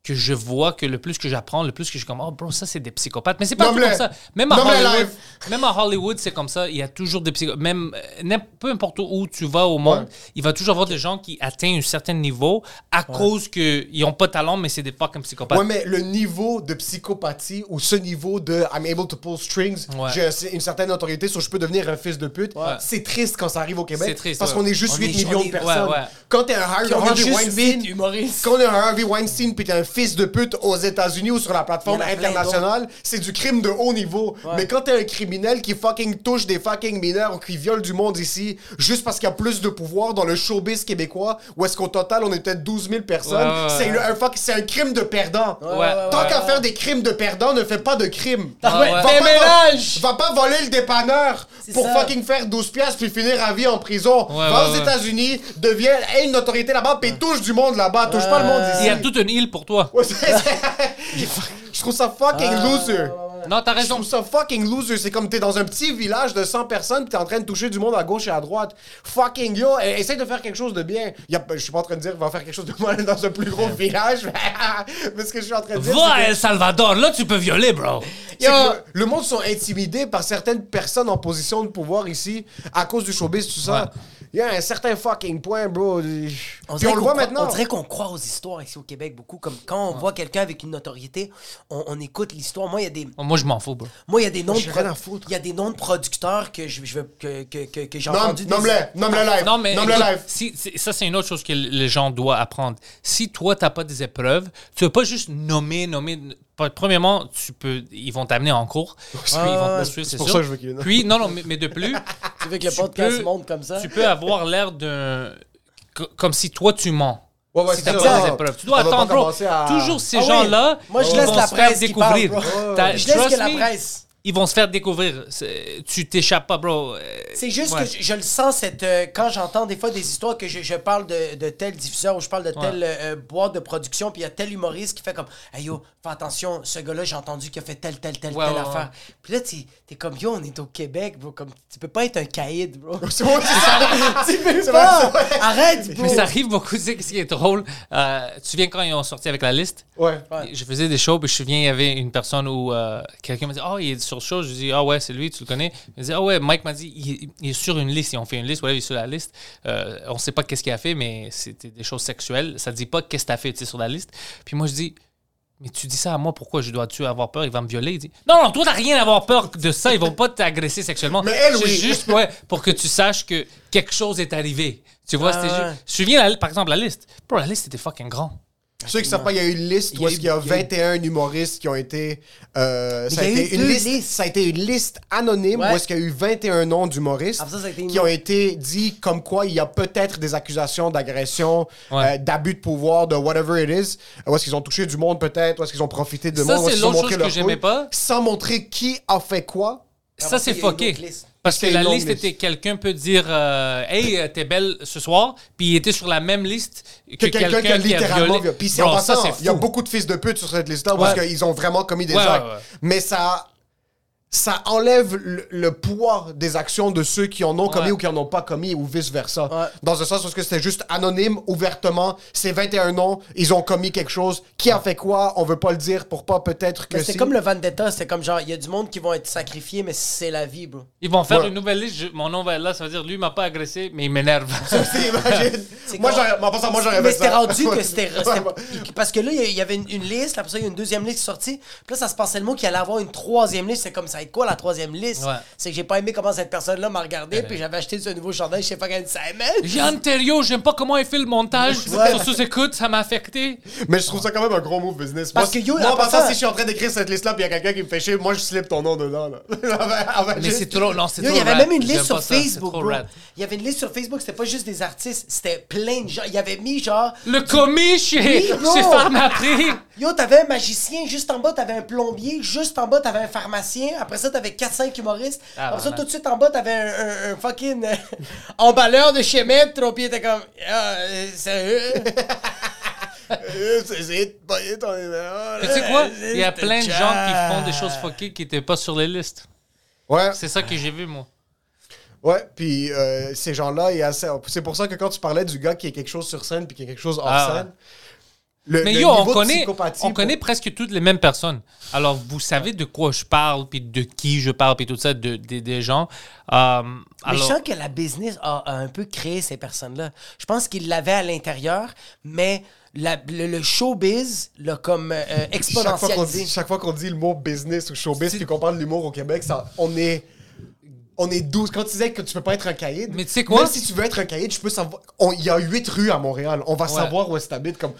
que je vois que le plus que j'apprends, le plus que je suis comme, oh bro, ça c'est des psychopathes. Mais c'est pas tout comme ça. Même à, Hollywood, même à Hollywood, c'est comme ça. Il y a toujours des psychopathes. Même euh, peu importe où tu vas au monde, Ouais. il va toujours avoir des gens qui atteignent un certain niveau à cause qu'ils n'ont pas de talent, mais c'est des fucking psychopathes. Ouais, mais le niveau de psychopathie ou ce niveau de I'm able to pull strings, Ouais. j'ai un- une certaine autorité, sur je peux devenir un fils de pute, c'est triste quand ça arrive au Québec. C'est triste, Parce qu'on est juste On 8 est- millions de personnes. Quand t'es un Harvey, Weinstein, huit humoristes. Quand est un Harvey Weinstein puis t'es un fils de pute aux États-Unis ou sur la plateforme Il y en a plein internationale, c'est du crime de haut niveau. Mais quand t'es un criminel qui fucking touche des fucking mineurs ou qui viole du monde ici, juste parce qu'il y a plus de pouvoir dans le showbiz québécois, où est-ce qu'au total on est peut-être 12 000 personnes, Ouais, ouais, c'est le- un, fuck- c'est un crime de perdant. Ouais, Tant ouais. qu'à faire des crimes de perdant, ne fais pas de crimes. Ah. Va pas mélange! Va pas voler le dépanneur C'est pour ça. fucking faire 12 piastres puis finir à vie en prison. Ouais, Va ouais, aux ouais. États-Unis, deviens une autorité là-bas, puis touche du monde là-bas. Touche pas le monde ici. Il y a toute une île pour toi. Ouais, c'est- Je trouve ça fucking Ah, loser. Non, t'as Je raison. trouve ça fucking loser. C'est comme t'es dans un petit village de 100 personnes pis t'es en train de toucher du monde à gauche et à droite. Fucking yo, e- essaye de faire quelque chose de bien. Y a- je suis pas en train de dire va faire quelque chose de mal dans un plus gros village. Mais ce que je suis en train de dire. Va à c'est que- El Salvador, là tu peux violer, bro. c'est que le, le monde sont intimidés par certaines personnes en position de pouvoir ici à cause du showbiz, tout ça. Il y a un certain fucking point, bro. On Puis on le qu'on voit croit- maintenant. On dirait qu'on croit aux histoires ici au Québec beaucoup. Comme quand on voit quelqu'un avec une notoriété, on, on écoute l'histoire. Moi, il y a des. Moi, je m'en fous, bro. Moi, il y a des noms de j'ai rien à foutre. Il y a des noms de producteurs que je, je veux que, que, que, que j'ai Nomme- entendu. des- Nomme-le, nomme-le live. Non, mais Nomme-le écoute, live. si, ça, c'est une autre chose que les gens doivent apprendre. Si toi, tu n'as pas des épreuves, tu ne vas pas juste nommer, nommer. Premièrement, tu peux, ils vont t'amener en cours. Puis ils vont te c'est sûr. ça que je veux qu'il y Puis, non, non, mais, mais de plus, Tu veux que le podcast peux- monte comme ça? tu peux avoir l'air d'un. co- Comme si toi, tu mens. Ouais, ouais, si t'as pas des épreuves. Tu dois On attendre, bro. à- Toujours ces Ah oui. gens-là Moi, je laisse la presse découvrir. parle, Je laisse que la presse. Ils vont se faire découvrir. Tu t'échappes pas, bro. Euh, C'est juste ouais. que je, je le sens, cette, euh, quand j'entends des fois des histoires que je, je parle de, de tel diffuseur ou je parle de telle euh, boîte de production, puis il y a tel humoriste qui fait comme Hey yo, fais attention, ce gars-là, j'ai entendu qu'il a fait telle, telle, telle, Ouais, telle ouais, affaire. Puis là, t'es es comme Yo, on est au Québec, bro. Comme, tu peux pas être un caïd, bro. Tu peux pas! vrai. Arrête, bro! Mais ça arrive beaucoup, tu sais, ce qui est drôle. Euh, tu te souviens quand ils ont sorti avec la liste? Ouais. Ouais. Je faisais des shows, puis je me souviens, il y avait une personne où euh, quelqu'un m'a dit Oh, il est sur le show. Je dis Ah ouais, c'est lui, tu le connais. Il me dit Ah ouais, Mike m'a dit il, il est sur une liste. Ils ont fait une liste, voilà, il est sur la liste. Euh, on sait pas qu'est-ce qu'il a fait, mais c'était des choses sexuelles. Ça dit pas qu'est-ce que tu as fait sur la liste. Puis moi, je dis mais tu dis ça à moi, pourquoi je dois-tu avoir peur? Il va me violer. Il dit Non, non, toi, t'as rien à avoir peur de ça. Ils vont pas t'agresser sexuellement. Mais elle, oui. juste ouais, pour que tu saches que quelque chose est arrivé. Tu vois, Ah c'était ouais. juste. Je me souviens, par exemple, la liste. Bro, la liste était fucking grand. Ceux qui savent pas, il y a eu une liste Il y où a est-ce eu- qu'il y a il y a eu- 21 humoristes qui ont été. euh, ça, a il eu été une liste, listes. ça a été une liste anonyme Ouais. où est-ce qu'il y a eu 21 noms d'humoristes Après ça, ça a été une qui ont été dit comme quoi il y a peut-être des accusations d'agression, Ouais. euh, d'abus de pouvoir, de whatever it is. Où est-ce qu'ils ont touché du monde peut-être, où est-ce qu'ils ont profité de Ça, monde, où c'est est-ce qu'ils ont l'autre montré chose que leur pas. Sans montrer qui a fait quoi. Ça, c'est il fucké. autre liste. Parce que la liste était quelqu'un peut dire euh, Hey, euh, t'es belle ce soir, puis il était sur la même liste que, Que quelqu'un qui a littéralement. Puis c'est en passant, il y a beaucoup de fils de pute sur cette liste-là parce qu'ils ont vraiment commis des Ouais, actes. ouais. Mais ça, ça enlève le, le poids des actions de ceux qui en ont commis Ouais. ou qui en ont pas commis ou vice-versa. Ouais. Dans un sens parce que c'était juste anonyme, ouvertement. C'est 21 noms, ils ont commis quelque chose. Qui a fait quoi? On veut pas le dire pour pas peut-être que c'est si. comme le Vendetta, c'est comme genre, il y a du monde qui vont être sacrifiés, mais c'est la vie, bro. Ils vont faire Ouais. une nouvelle liste. je- mon nom va être là, ça veut dire lui, il m'a pas agressé, mais il m'énerve. Imagine. Moi, j'aurais, Mais c'était rendu que c'était. Parce que là, il y avait une, une liste, après ça, il y a une deuxième liste sortie. Puis là, ça se passait le mot qu'il allait avoir une troisième liste. C'est comme ça être quoi la troisième liste? Ouais. C'est que j'ai pas aimé comment cette personne-là m'a regardé, puis j'avais acheté ce nouveau chandail, je sais pas quelle semaine. Jean Thériault, j'aime pas comment il fait le montage. Ouais. Sur sous-écoute, ça m'a affecté. Mais je trouve ça quand même un gros move business. Parce moi, que yo, moi, en passant, si je suis en train d'écrire cette liste-là, puis il y a quelqu'un qui me fait chier, moi, je slip ton nom dedans, là. Mais juste- c'est trop. Non, c'est trop il y avait rad. même une liste sur ça, Facebook, bro. Il y avait une liste sur Facebook, c'était pas juste des artistes, c'était plein de gens. Il y avait mis genre. Le commis chez, Oui, chez. Yo, t'avais un magicien, juste en bas, t'avais un plombier, juste en bas, t'avais un pharmacien, après ça, t'avais 4-5 humoristes, Ah, après ça, tout de suite en bas, t'avais un, un- un fucking euh, emballeur de chez Metro, puis il était comme, ah, euh, sérieux? Euh, c'est- ton. Mais tu sais quoi? Il y a plein de gens qui font des choses fuckées qui étaient pas sur les listes. Ouais, C'est ça que j'ai vu, moi. ouais, puis euh, ces gens-là, il y a ça- c'est pour ça que quand tu parlais du gars qui a quelque chose sur scène puis qui a quelque chose hors Ah, ouais. Le, Mais le yo, on connaît, on pour- connaît presque toutes les mêmes personnes. Alors, vous savez de quoi je parle, puis de qui je parle, puis tout ça, de, de- des gens. Euh, Mais alors, je sens que la business a, a un peu créé ces personnes-là. Je pense qu'ils l'avaient à l'intérieur, mais la- le, le showbiz l'a comme euh, Chaque fois, qu'on exponentialisé. dit, chaque fois qu'on dit le mot business ou showbiz puis qu'on parle de l'humour au Québec, ça, on est on est 12. Quand tu disais que tu peux pas être un caïd, Mais tu sais quoi? Même si tu veux être un caïd, je peux savoir. Il y a 8 rues à Montréal. On va savoir où est-ce que t'habites. Comme...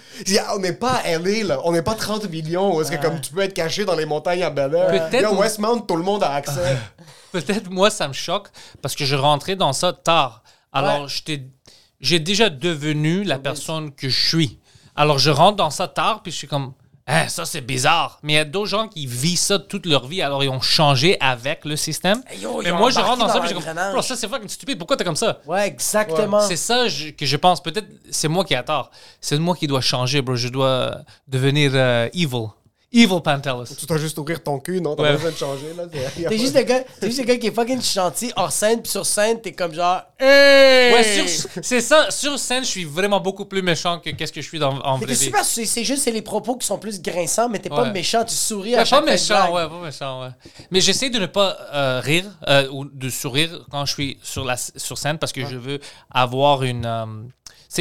On n'est pas à LA, là. On n'est pas 30 millions est-ce que comme tu peux être caché dans les montagnes à Bel Air. Peut-être- Westmount, tout le monde a accès. peut-être moi, ça me choque parce que je rentrais dans ça tard. Alors, Ouais. j'étais- j'ai déjà devenu la personne que je suis. Alors, je rentre dans ça tard, puis je suis comme, Hein, ça c'est bizarre. Mais il y a d'autres gens qui vivent ça toute leur vie, alors ils ont changé avec le système. Hey, yo, Mais moi, je rentre dans, dans ça, puis je comme, ça c'est fucking stupide. Pourquoi t'es comme ça? Ouais, exactement. C'est ça je- que je pense. Peut-être c'est moi qui ai tort. C'est moi qui dois changer, bro. Je dois devenir euh, evil. Evil Pantelis. tu dois juste ouvrir ton cul, non? T'as Ouais. pas besoin de changer, là. C'est- T'es juste le gars, t'es juste le gars qui est fucking gentil hors scène, puis sur scène, t'es comme genre. Hey! Ouais, sur- c'est ça. Sur scène, je suis vraiment beaucoup plus méchant que qu'est-ce que je suis dans, en vrai vie. super, c'est c'est juste c'est les propos qui sont plus grinçants, mais t'es pas Ouais. méchant, tu souris Ouais, à pas chaque méchant, blague. ouais, pas méchant, ouais. Mais j'essaie de ne pas euh, rire euh, ou de sourire quand je suis sur, la, sur scène parce que je veux avoir une. euh,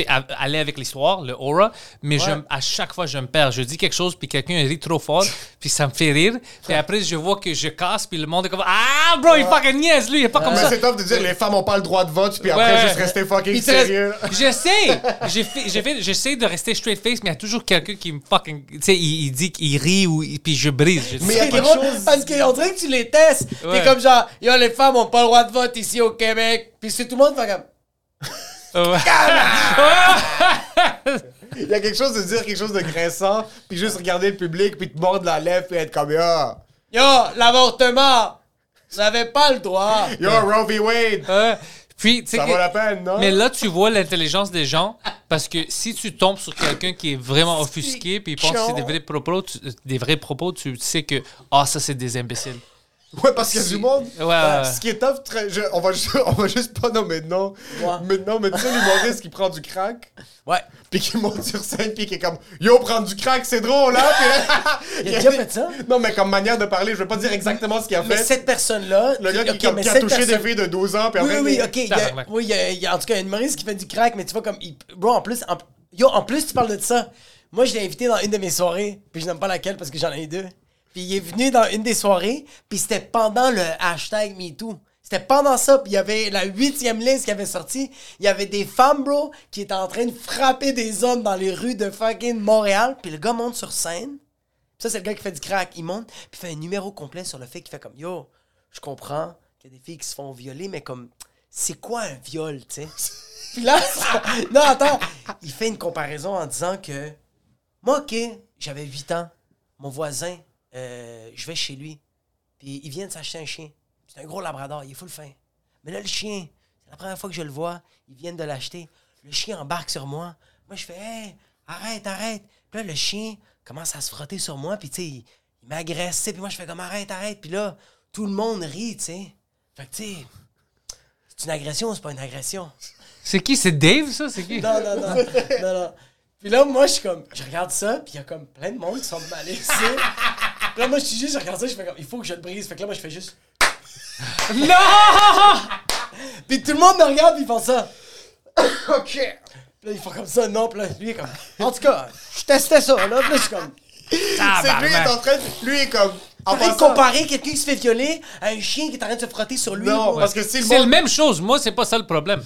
sais, aller avec l'histoire, le aura, mais je, à chaque fois, je me perds. Je dis quelque chose, puis quelqu'un rit trop fort, puis ça me fait rire. Puis après, je vois que je casse, puis le monde est comme Ah, bro, il fucking niaise, lui, il est pas comme Mais ça. c'est top de dire les femmes ont pas le droit de vote, puis après Ouais. juste rester fucking Il te reste- sérieux. J'essaie! J'ai fait- j'ai fait- J'essaie de rester straight face, mais il y a toujours quelqu'un qui me fucking. Tu sais, il, il dit qu'il rit ou puis je brise. Je dis, Mais il y a quelque chose- Parce qu'on dirait que tu les testes. Ouais. T'es comme genre, yo, les femmes ont pas le droit de vote ici au Québec. Puis c'est tout le monde fait comme. Il y a quelque chose de dire quelque chose de grinçant, puis juste regarder le public, puis te mordre la lèvre, puis être comme ah. Yo, l'avortement! Vous n'avez pas le droit! Yo, Roe v. Wade! Puis, tu sais Ça que- vaut la peine, non? Mais là, tu vois l'intelligence des gens parce que si tu tombes sur quelqu'un qui est vraiment offusqué puis il pense que c'est des vrais propos, tu, des vrais propos, tu sais que ah ça c'est des imbéciles. Ouais, parce qu'il y a du monde. Ouais, ouais. Ce qui est tough, très- je- on, va juste, on va juste pas nommer de nom. Ouais. Maintenant, mais tu sais, l'humoriste qui prend du crack, Ouais. puis qui monte sur scène, puis qui est comme Yo, prendre du crack, c'est drôle, hein? Puis là- Il a déjà fait ça? Non, mais comme manière de parler, je vais pas dire exactement ce qu'il a Mais fait. cette personne-là. Le gars qui, comme, qui a touché des filles de 12 ans, puis Oui, après. oui, il- ok. il y a- Tabarnak. oui, il y a, il y a en tout cas un humoriste qui fait du crack, mais tu vois, comme. il- bro, en plus, en, yo, en plus, tu parles de ça. Moi, je l'ai invité dans une de mes soirées, puis je n'aime pas laquelle parce que j'en ai deux. Puis il est venu dans une des soirées, puis c'était pendant le hashtag MeToo. C'était pendant ça, puis il y avait la huitième liste qui avait sorti. Il y avait des femmes, bro, qui étaient en train de frapper des hommes dans les rues de fucking Montréal. Puis le gars monte sur scène. Ça, c'est le gars qui fait du crack. Il monte, puis fait un numéro complet sur le fait qu'il fait comme Yo, je comprends qu'il y a des filles qui se font violer, mais comme, c'est quoi un viol, tu sais? puis là, non, attends, il fait une comparaison en disant que moi, ok, j'avais 8 ans, mon voisin, euh, je vais chez lui, puis il vient de s'acheter un chien. C'est un gros labrador, il est full fin. Mais là, le chien, c'est la première fois que je le vois, ils viennent de l'acheter. Le chien embarque sur moi. Moi, je fais, hey, arrête, arrête. Puis là, le chien commence à se frotter sur moi, puis tu sais, il, il m'agresse, puis moi, je fais comme, arrête, arrête. Puis là, tout le monde rit, tu sais. Fait que, tu sais, c'est une agression ou c'est pas une agression? C'est qui? C'est Dave ça? C'est qui? Non, non, non. non, non. Puis là, moi, je suis comme, je regarde ça, puis il y a comme plein de monde qui sont malaisés. Puis là, moi, je suis juste, je regarde ça, je fais comme, il faut que je le brise. Fait que là, moi, je fais juste. Non Puis tout le monde me regarde, puis ils font ça. Ok. Puis là, ils font comme ça, non, puis là, lui, il est comme, en tout cas, je testais ça, là. Puis là, je suis comme, C'est lui, il est en train de. Lui, est comme. En train de comparer quelqu'un qui se fait violer à un chien qui est en train de se frotter sur lui. Non, parce que si le C'est la monde. même chose. Moi, c'est pas ça le problème.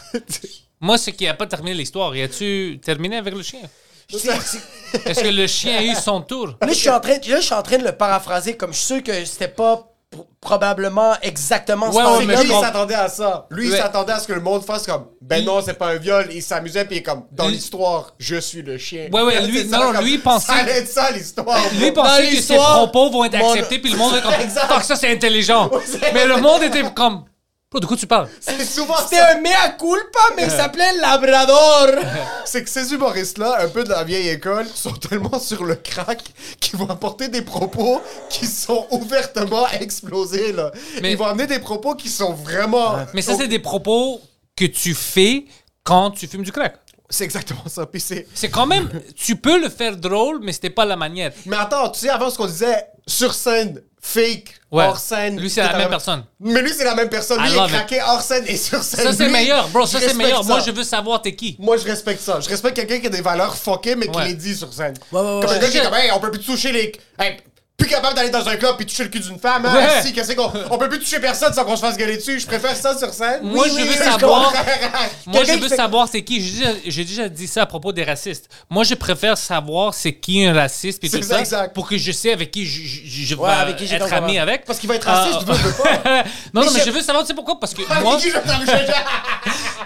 Moi, c'est qu'il a pas terminé l'histoire. Y a-tu terminé avec le chien? C'est- c'est- Est-ce que le chien a eu son tour? Là, je suis en train, là, je suis en train de le paraphraser, comme je suis sûr que c'était pas pr- probablement exactement Ouais, ce ouais, mais lui, il s'attendait à ça. Lui, il s'attendait à ce que le monde fasse comme Ben non, c'est pas un viol. Il s'amusait, puis il est comme Dans Lui- l'histoire, je suis le chien. Ouais, ouais, lui- ça, non, lui, il pensait- Ça allait être ça, l'histoire. Lui pensait que ses propos vont être mon- acceptés, puis le monde est comme Exact. Fuck, ça c'est intelligent. Mais le monde était comme Bro, de quoi tu parles? C'est souvent C'était ça. un mea culpa, mais il s'appelait Labrador. C'est que ces humoristes-là, un peu de la vieille école, sont tellement sur le crack qu'ils vont apporter des propos qui sont ouvertement explosés, là. Mais- Ils vont amener des propos qui sont vraiment. Mais ça, c'est des propos que tu fais quand tu fumes du crack. C'est exactement ça. Puis c'est. C'est quand même. Tu peux le faire drôle, mais c'était pas la manière. Mais attends, tu sais, avant ce qu'on disait, sur scène, fake, Ouais. hors scène. Lui, c'est la même personne. Mais lui, c'est la même personne. I Lui, il love est craqué hors scène et sur scène. Ça, c'est Lui, meilleur, bro. Ça, je c'est meilleur. Moi, je veux savoir t'es qui. Moi, je respecte ça. Je respecte quelqu'un qui a des valeurs fuckées, mais qui Ouais. les dit sur scène. Ouais, ouais, ouais. Comme un gars qui est comme, hey, on peut plus toucher les. Hey, plus capable d'aller dans un club puis toucher le cul d'une femme, hein? Ouais. Si, qu'est-ce qu'on. On peut plus toucher personne sans qu'on se fasse gueuler dessus. Je préfère ça sur scène. Moi, Oui, je veux oui, savoir-. Moi, je veux fait- savoir c'est qui. J'ai déjà, dit ça à propos des racistes. Moi, je préfère savoir c'est qui un raciste C'est tout ça exact. pour que je sais avec qui je, je- je Ouais, vais avec qui j'ai être ami avec. Parce qu'il va être raciste, Ah, tu veux, veux pas. non, non, mais je- veux savoir, tu sais pourquoi? Parce que moi...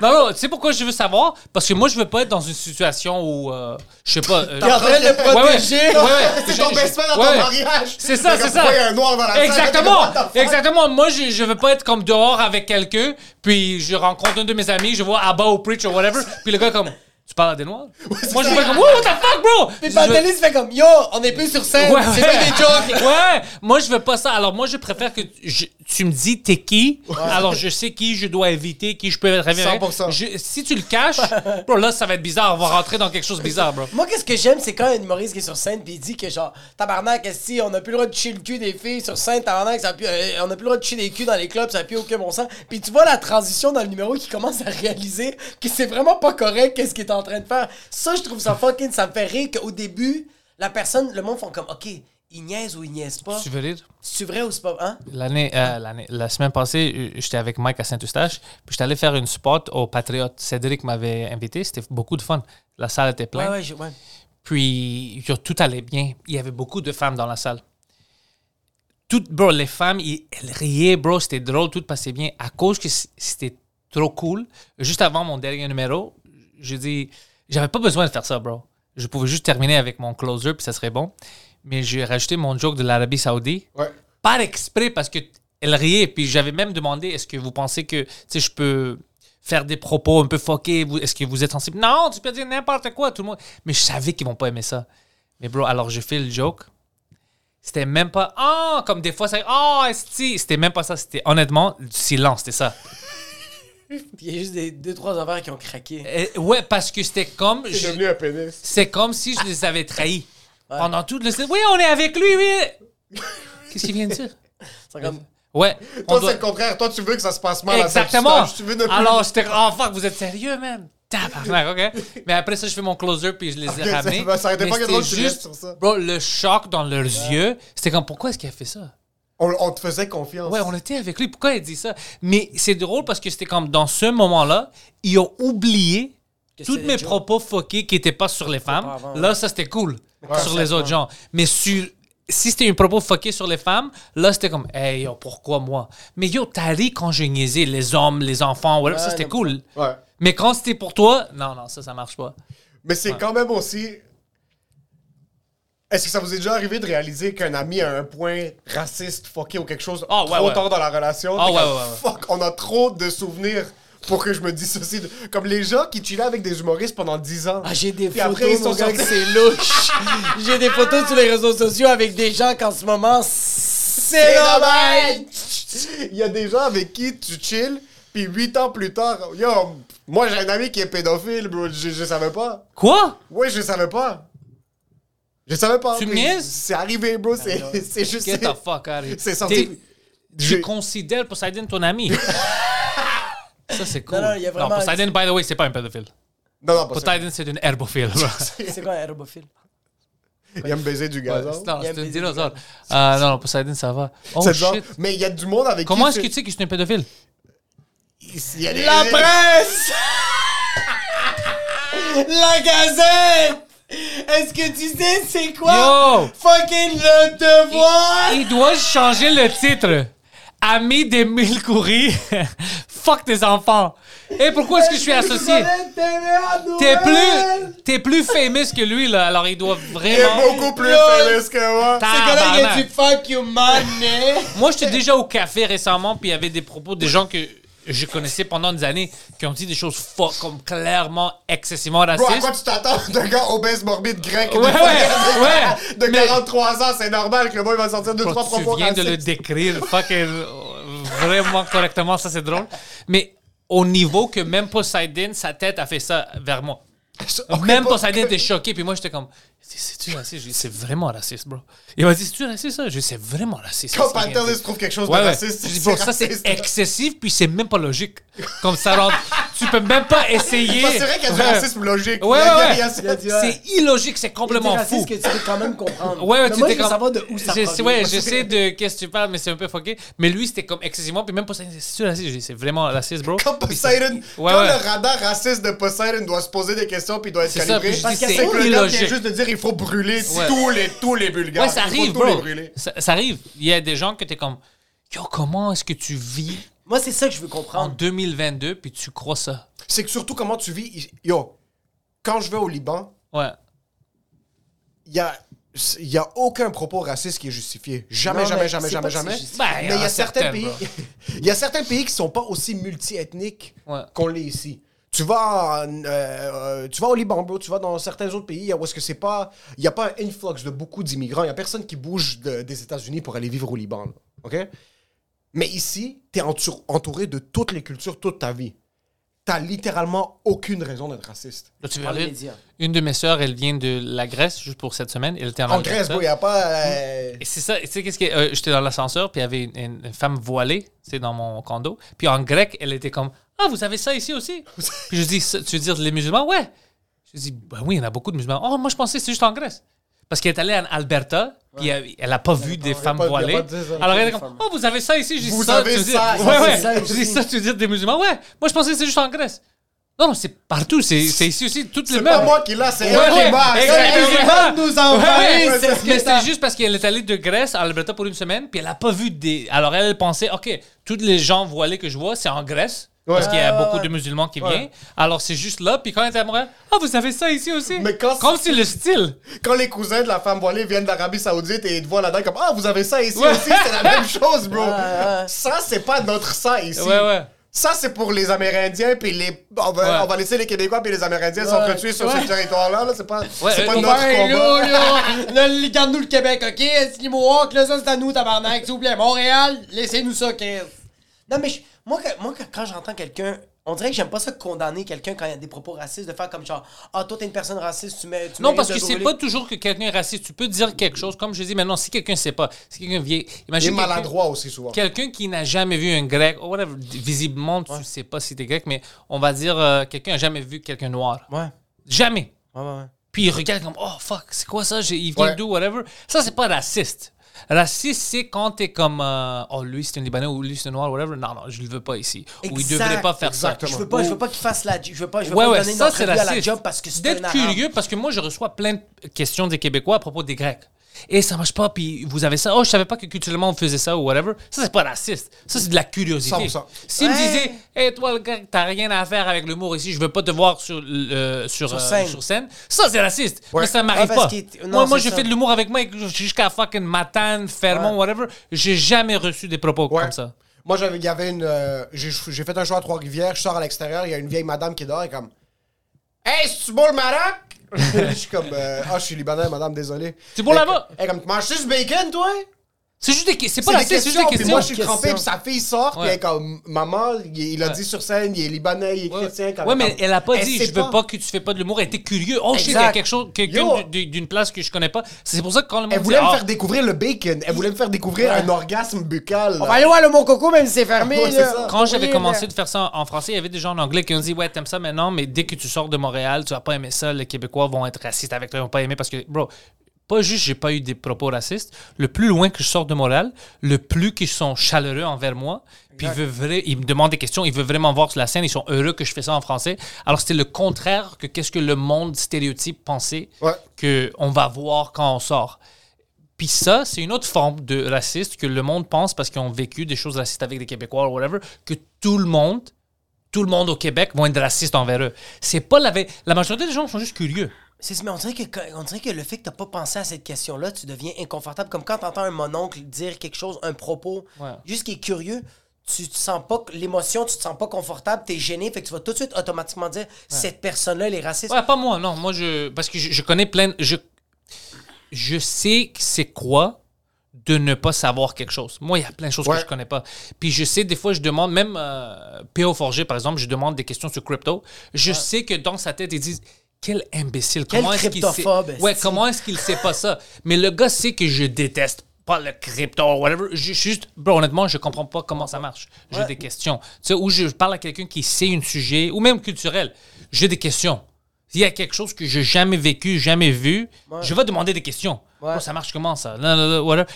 Non, non, tu sais pourquoi je veux savoir? Parce que moi, je veux pas être dans une situation où, euh, je sais pas... euh, T'es en train de le protéger. Ouais, ouais. C'est ton best dans ouais. ton mariage. C'est ça, c'est comme, ça. pourquoi il y a un noir dans la salle? Exactement, exactement. Moi, je, je veux pas être comme dehors avec quelqu'un, puis je rencontre un de mes amis, je vois Abba ou Preach ou whatever, puis le gars comme, tu parles à des noirs? Moi, je veux pas comme, what the fuck, bro? Puis Je- Pantelis fait comme Yo, on est plus sur scène, Ouais, c'est ouais. pas des jokes. Ouais, moi je veux pas ça. Alors moi je préfère que je- tu me dis t'es qui? Alors je sais qui je dois éviter, qui je peux être avec. 100%. Je- si tu le caches, bro, là ça va être bizarre. On va rentrer dans quelque chose de bizarre, bro. Moi, qu'est-ce que j'aime, c'est quand un humoriste qui est sur scène puis il dit que genre, tabarnak, si on a plus le droit de toucher le cul des filles sur scène, tabarnak, ça plus- euh, on a plus le droit de toucher des culs dans les clubs, ça plus aucun bon sens. Puis tu vois la transition dans le numéro qui commence à réaliser que c'est vraiment pas correct qu'est-ce qu'il est en train de faire. Ça, je trouve ça fucking, ça me fait rire qu'au début, la personne, le monde font comme, ok, il niaise ou il niaise pas. Tu veux rire? C'est vrai ou c'est pas, hein? L'année, euh, l'année, la semaine passée, euh, j'étais avec Mike à Saint-Eustache, puis j'étais allé faire une spot au Patriote. Cédric m'avait invité, c'était beaucoup de fun. La salle était pleine. ouais, je- ouais. Puis tout allait bien. Il y avait beaucoup de femmes dans la salle. Toutes, bro, les femmes, ils- elles riaient, bro, c'était drôle, tout passait bien. À cause que c'était trop cool, juste avant mon dernier numéro, j'ai dit, j'avais pas besoin de faire ça, bro. je pouvais juste terminer avec mon closer, puis ça serait bon. Mais j'ai rajouté mon joke de l'Arabie Saoudite. Ouais. Par exprès, parce que elle riait. Puis j'avais même demandé est-ce que vous pensez que tu je peux faire des propos un peu fuckés? Est-ce que vous êtes sensible? Non, tu peux dire n'importe quoi, tout le monde. Mais je savais qu'ils vont pas aimer ça. Mais bro, alors j'ai fait le joke. C'était même pas ah comme des fois ça ah esti. c'était même pas ça c'était honnêtement du silence c'était ça Il y a juste des deux, trois affaires qui ont craqué. Et- ouais parce que c'était comme C'est devenu un pénis. c'est comme si je les avais trahis pendant tout le oui on est avec lui oui qu'est-ce qu'il vient de dire? C'est comme. ouais on Toi, doit- c'est le contraire. Toi, tu veux que ça se passe mal à Exactement. Saint-Eustache. Tu veux ne plus- Alors, j'étais, oh fuck, vous êtes sérieux, man? Tabarnak, ok? Mais après ça, je fais mon closer puis je les ai ça- ramenés. ça été Mais pas que juste, sur ça. bro, le choc dans leurs yeux, c'était comme, pourquoi est-ce qu'il a fait ça? On, on te faisait confiance. Ouais, on était avec lui, pourquoi il dit ça? Mais c'est drôle parce que c'était comme, dans ce moment-là, ils ont oublié tous mes jokes. propos fuckés qui n'étaient pas sur les femmes. avant, Là, ça, c'était cool. sur les autres gens. Mais sur... Si c'était un propos fucké sur les femmes, là, c'était comme, hey, yo, pourquoi moi? Mais yo, t'as ri quand je niaisais les hommes, les enfants, whatever, ça, Ouais, c'était cool. Ouais. Mais quand c'était pour toi, non, non, ça, ça marche pas. Mais c'est quand même aussi. Est-ce que ça vous est déjà arrivé de réaliser qu'un ami a un point raciste, fucké ou quelque chose Ah, ouais, trop ouais. tard dans la relation? T'es ouais. Fuck, on a trop de souvenirs pour que je me dissocie. de- Comme les gens qui chillaient avec des humoristes pendant 10 ans. Ah, j'ai des Puis photos, après, ils sont sortis- c'est louche. j'ai des photos sur les réseaux sociaux avec des gens qu'en ce moment, c'est normal. Il y a des gens avec qui tu chill, puis 8 ans plus tard, yo, moi j'ai un ami qui est pédophile, bro, je, je savais pas. Quoi? Ouais, je savais pas. Je savais pas. Tu me? C'est arrivé, bro, c'est c'est juste. Get the fuck out of. C'est sorti. Je- Tu considères Poseidon ton ami? ça, c'est cool. Non, non, il y a vraiment- Poseidon, by the way, c'est pas un pédophile. Non, non, pas. Poseidon, c'est une herbophile. C'est quoi un hérobophile? Il aime baiser du Ouais, gazon. non, Il aime c'est un dinosaure. Euh, non, non, Poseidon, ça va. Oh C'est genre- shit. Mais il y a du monde avec Comment est-ce que tu sais que c'est un pédophile? Il y a des- La presse! La gazette! Est-ce que tu sais c'est quoi? Yo! Fucking le devoir! Il doit changer le titre. Ami des mille couris. Fuck tes enfants. Et pourquoi est-ce que je suis associé? T'es plus, t'es plus famous que lui, là. Alors il doit Il est vraiment. beaucoup plus famous que moi. C'est que là, il y a du fuck you money! Moi, j'étais déjà au café récemment, puis il y avait des propos de gens que je connaissais pendant des années qui ont dit des choses fuck, comme clairement excessivement Bro, à racistes. quoi tu t'attends d'un gars obèse morbide grec Ouais, de, ouais, ouais. de Mais- 43 ans? C'est normal que le boy va sortir deux, trois tu propos viens de le racistes. décrire fucking euh, vraiment correctement, ça c'est drôle. Mais au niveau que même Poseidon, sa tête a fait ça vers moi. Même pas- Poseidon était choqué, puis moi j'étais comme, C'est- c'est-tu raciste? J'ai dit, C'est vraiment raciste, bro. Il m'a dit, c'est-tu raciste ça? J'ai dit, c'est vraiment raciste. Quand ça, ça Pantelis trouve quelque chose Ouais, de ouais. raciste, Je dis, bro, ça c'est excessif, puis c'est même pas logique. Comme ça rentre. tu peux même pas essayer. Parce que C'est vrai qu'il y a du Ouais. racisme logique. Ouais, Il y a- ouais, il y a- Il a il dit, y a- ouais. C'est illogique, c'est complètement C'est fou. raciste que tu peux quand même comprendre. Ouais, ouais, Mais tu moi, t'es je veux comme. savoir de où ça Je- provient. Ouais, je sais de qu'est-ce que tu parles, mais c'est un peu fucké. Mais lui, c'était comme excessivement, puis même pas c'est raciste? J'ai dit, c'est vraiment raciste, bro. Quand Poseidon, quand ouais. le radar raciste de Poseidon doit se poser des questions puis doit être C'est ça, calibré, puis je parce dis, que c'est c'est que le gars vient illogique. juste de dire il faut brûler Ouais. tous les tous les Bulgares. Ouais, ça arrive, bro. Ça, ça arrive. Il y a des gens que t'es comme, yo, comment est-ce que tu vis Moi, c'est ça que je veux en comprendre. 2022 puis tu crois ça? C'est que surtout comment tu vis. Yo, quand je vais au Liban, Ouais. il y a il y a aucun propos raciste qui est justifié. Jamais, Non, jamais, mais jamais, jamais, jamais. Ben, mais il y a certains pays, il y a certains pays qui sont pas aussi multiethniques Ouais. qu'on l'est ici. Tu vas, en, euh, euh, tu vas au Liban, bro. Tu vas dans certains autres pays où est-ce que c'est pas, il y a pas un influx de beaucoup d'immigrants. Il y a personne qui bouge de- des États-Unis pour aller vivre au Liban, là. ok? Mais ici, t'es entour- entouré de toutes les cultures toute ta vie. T'as littéralement aucune raison d'être raciste. Là, tu veux médias. Une de mes sœurs, elle vient de la Grèce, juste pour cette semaine. Elle était en, En. Grèce, bro, il y a pas. euh, c'est ça, tu sais, qu'est-ce que. euh, J'étais dans l'ascenseur, puis il y avait une, une- une femme voilée, c'est dans mon condo. Puis en grec, elle était comme Ah, vous avez ça ici aussi? Puis je dis Tu veux dire les musulmans? Ouais. Je dis Ben oui, il y en a beaucoup de musulmans. Oh, moi je pensais que c'est juste en Grèce. Parce qu'elle est allée en Alberta, puis elle, elle a pas vu des femmes voilées. Alors elle est comme. Oh, vous avez ça ici? Je dis Vous ça, avez tu veux dire- ça, Ouais, ouais. c'est ça Je dis ça, tu veux dire des musulmans? Ouais. Moi je pensais que c'est juste en Grèce. Non, non, c'est partout. C'est c'est ici aussi. Toutes les C'est pas moi qui l'a, c'est Ouais, ouais, qui nous envahir, Ouais, ouais, c'est ce mais c'est t'as- juste parce qu'elle est allée de Grèce à Alberta pour une semaine, puis elle a pas vu des. Alors elle pensait, ok, tous les gens voilés que je vois, c'est en Grèce. Parce qu'il y a beaucoup de musulmans qui Ouais. viennent. Alors, c'est juste là. Puis quand à Montréal, ah, vous avez ça ici aussi? Mais quand- Comme c'est le style. Quand les cousins de la femme voilée viennent d'Arabie Saoudite et ils te voient là-dedans comme Ah, vous avez ça ici Ouais. aussi, c'est la même chose, bro. ouais. Ça, c'est pas notre ça ici. Ouais, ouais. Ça, c'est pour les Amérindiens, puis les. On va, Ouais. on va laisser les Québécois, puis les Amérindiens Ouais. s'entretuer sur Ouais. ce territoire-là. Là. C'est pas, Ouais, c'est euh, pas notre combat. là, là, là, garde-nous le Québec, OK? Si Mohawk, là, ça, c'est à nous, tabarnak, s'il vous plaît. Montréal, laissez-nous ça, Chris. Non, mais je- moi, que- moi que- quand j'entends quelqu'un, on dirait que j'aime pas ça condamner quelqu'un quand il y a des propos racistes, de faire comme genre, ah, toi, t'es une personne raciste, tu mets. tu Non, parce de que c'est pas toujours que quelqu'un est raciste. Tu peux dire quelque chose. Comme je dis maintenant, si quelqu'un sait pas, si quelqu'un vient. Il est Imagine quelqu'un- maladroit aussi, souvent. Quelqu'un qui n'a jamais vu un grec, ou whatever, visiblement, tu sais pas si t'es grec, mais on va dire euh, quelqu'un n'a jamais vu quelqu'un noir. Ouais. Jamais. Ouais, ouais, ouais. Puis il regarde comme, oh fuck, c'est quoi ça? J'ai- Il vient Ouais. d'où, whatever. Ça, c'est pas raciste. Raciste, c'est quand t'es comme, euh, oh lui c'est un Libanais ou lui c'est un noir, whatever. Non, non, je le veux pas ici. Ou il Exact, devrait pas faire exactement. Je ça. veux pas, je veux pas qu'il fasse la. Je veux pas, je veux Ouais, pas ouais, donner ça c'est à la job parce que c'est D'être curieux, parce que moi je reçois plein de questions des Québécois à propos des Grecs. Et ça marche pas, puis vous avez ça. Oh, je savais pas que culturellement on faisait ça ou whatever. Ça, c'est pas raciste. Ça, c'est de la curiosité. 100%. S'il me Ouais. disait, hey, toi, le grec, t'as rien à faire avec l'humour ici, je veux pas te voir sur, euh, sur, Sur euh, scène. sur scène, ça, c'est raciste. Ouais. Mais ça m'arrive Ah, pas. non, moi, moi je ça. fais de l'humour avec moi jusqu'à fucking Matane, Fermont, whatever. J'ai jamais reçu des propos Ouais. comme ça. Moi, j'avais, il y avait une. euh, j'ai, fait un show à Trois-Rivières, je sors à l'extérieur, il y a une vieille madame qui est dehors, elle est comme. Hey, c'est-tu beau le Maroc? je suis comme. euh, Ah, je suis libanais, madame, désolé. C'est pour là-bas? Elle est comme, tu manges-tu du bacon, toi? C'est juste des que- C'est pas raciste, c'est juste questions, des puis questions. moi, je suis crampé, puis sa fille sort, puis elle est comme, maman, il, il a Ouais. dit sur scène, il est libanais, il est Ouais, chrétien. quand ouais, mais comme- elle a pas dit je veux pas que tu fais pas de l'humour. Elle était curieux. Oh shit, il y a Exact. quelque chose, quelqu'un d'une place que je connais pas. C'est pour ça que quand le monde Elle dit, voulait me Ah, faire découvrir le bacon. Elle voulait me faire découvrir un orgasme buccal. On va aller voir le Mon Coco, même si c'est fermé. Quand j'avais Oui, commencé mais- de faire ça en français, il y avait des gens en anglais qui ont dit ouais t'aimes ça maintenant, mais dès que tu sors de Montréal, tu vas pas aimer ça. Les Québécois vont être racistes avec toi, ils vont pas aimer parce que bro. Pas juste j'ai pas eu des propos racistes. Le plus loin que je sors de Montréal, le plus qu'ils sont chaleureux envers moi. Puis ils, vrai- ils me demandent des questions, ils veulent vraiment voir sur la scène, ils sont heureux que je fais ça en français. Alors c'était le contraire que qu'est-ce que le monde stéréotype pensait Ouais. que on va voir quand on sort. Puis ça, c'est une autre forme de raciste que le monde pense parce qu'ils ont vécu des choses racistes avec des Québécois ou whatever, que tout le monde, tout le monde au Québec vont être racistes envers eux. C'est pas la... La majorité des gens sont juste curieux. C'est- Mais on dirait, que, on dirait que le fait que t'as pas pensé à cette question-là, tu deviens inconfortable. Comme quand t'entends un mononcle dire quelque chose, un propos, Ouais. juste qui est curieux, tu te sens pas, l'émotion, tu te sens pas confortable, t'es gêné, fait que tu vas tout de suite automatiquement dire, cette personne-là, elle est raciste. Ouais, pas moi, non. Moi, je... Parce que je, je connais plein... Je, je sais que c'est quoi de ne pas savoir quelque chose. Moi, il y a plein de choses Ouais. que je connais pas. Puis je sais, des fois, je demande, même euh, P.O. Forger, par exemple, je demande des questions sur crypto. Je sais que dans sa tête, ils disent quel imbécile. Quel comment est-ce qu'il sait... Ouais, comment est-ce qu'il sait pas ça? Mais le gars sait que je déteste pas le crypto ou whatever. Je, juste, bro, honnêtement, je comprends pas comment ça marche. J'ai Ouais. des questions. Tu sais, ou je parle à quelqu'un qui sait un sujet, ou même culturel. J'ai des questions. S'il y a quelque chose que j'ai jamais vécu, jamais vu, je vais demander des questions. Ouais. Ça marche comment ça?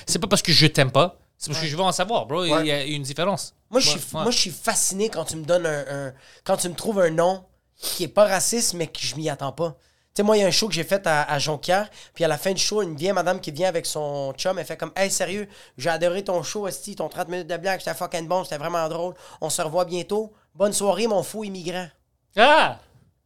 C'est pas parce que je t'aime pas, c'est parce que je veux en savoir, bro. Il y a une différence. Moi, je suis, moi, je suis fasciné quand tu me donnes un, un- Quand tu me trouves un nom qui est pas raciste, mais que je m'y attends pas. Tu sais, moi, il y a un show que j'ai fait à, à Jonquière, puis à la fin du show, une vieille madame qui vient avec son chum, elle fait comme Hey, sérieux, j'ai adoré ton show, Esti, ton 30 minutes de blague, c'était fucking bon, c'était vraiment drôle. On se revoit bientôt. Bonne soirée, mon faux immigrant. Ah!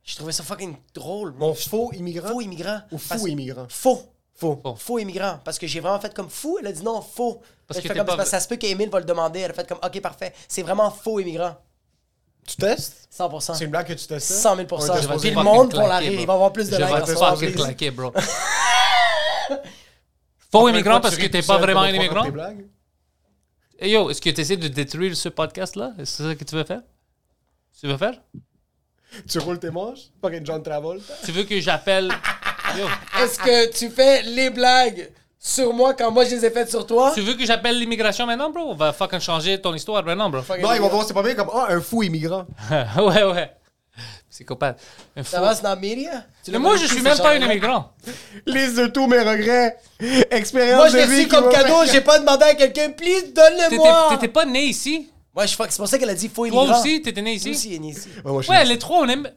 J'ai trouvé ça fucking drôle. Mon faux immigrant? faux immigrant. Ou fou Parce- immigrant? Faux. Faux. Faux immigrant. Parce que j'ai vraiment fait comme fou. Elle a dit non, faux. Parce je que comme, pas- c'est parce que ça se peut qu'Emile va le demander. Elle a fait comme OK, parfait. C'est vraiment faux immigrant. Tu testes? 100%. C'est une blague que tu testes? 100 000 On était Je vais supposé- Puis le monde pour la rire. Il va avoir plus de Je likes vais te soir, fucking claquer, bro. Faux immigrant parce que t'es pas vraiment un immigrant? Hey yo, est-ce que tu essaies de détruire ce podcast-là? C'est ça que tu veux faire? Tu veux faire? Tu roules tes manches? Pas John Travolta? Tu veux que j'appelle. Est-ce que tu fais les blagues? Sur moi quand moi je les ai faites sur toi? tu veux que j'appelle l'immigration maintenant, bro? On va fucking changer ton histoire maintenant, bro. Non, ils vont voir, c'est pas bien comme, ah, un fou immigrant. ouais, ouais. Psychopathe. Un fou. Ça va, c'est dans le media? Mais moi, je suis même pas un immigrant. Liste de tous mes regrets. Expérience Moi, je de l'ai vie reçu qui comme m'a cadeau. J'ai pas demandé à quelqu'un, please, donne-le-moi. t'étais pas né ici? Ouais, je fuck. C'est pour ça qu'elle a dit faux Toi immigrant. aussi, t'étais né Toi ici? aussi, elle est née ici. Ouais, moi, je Ouais, les trois, on aime.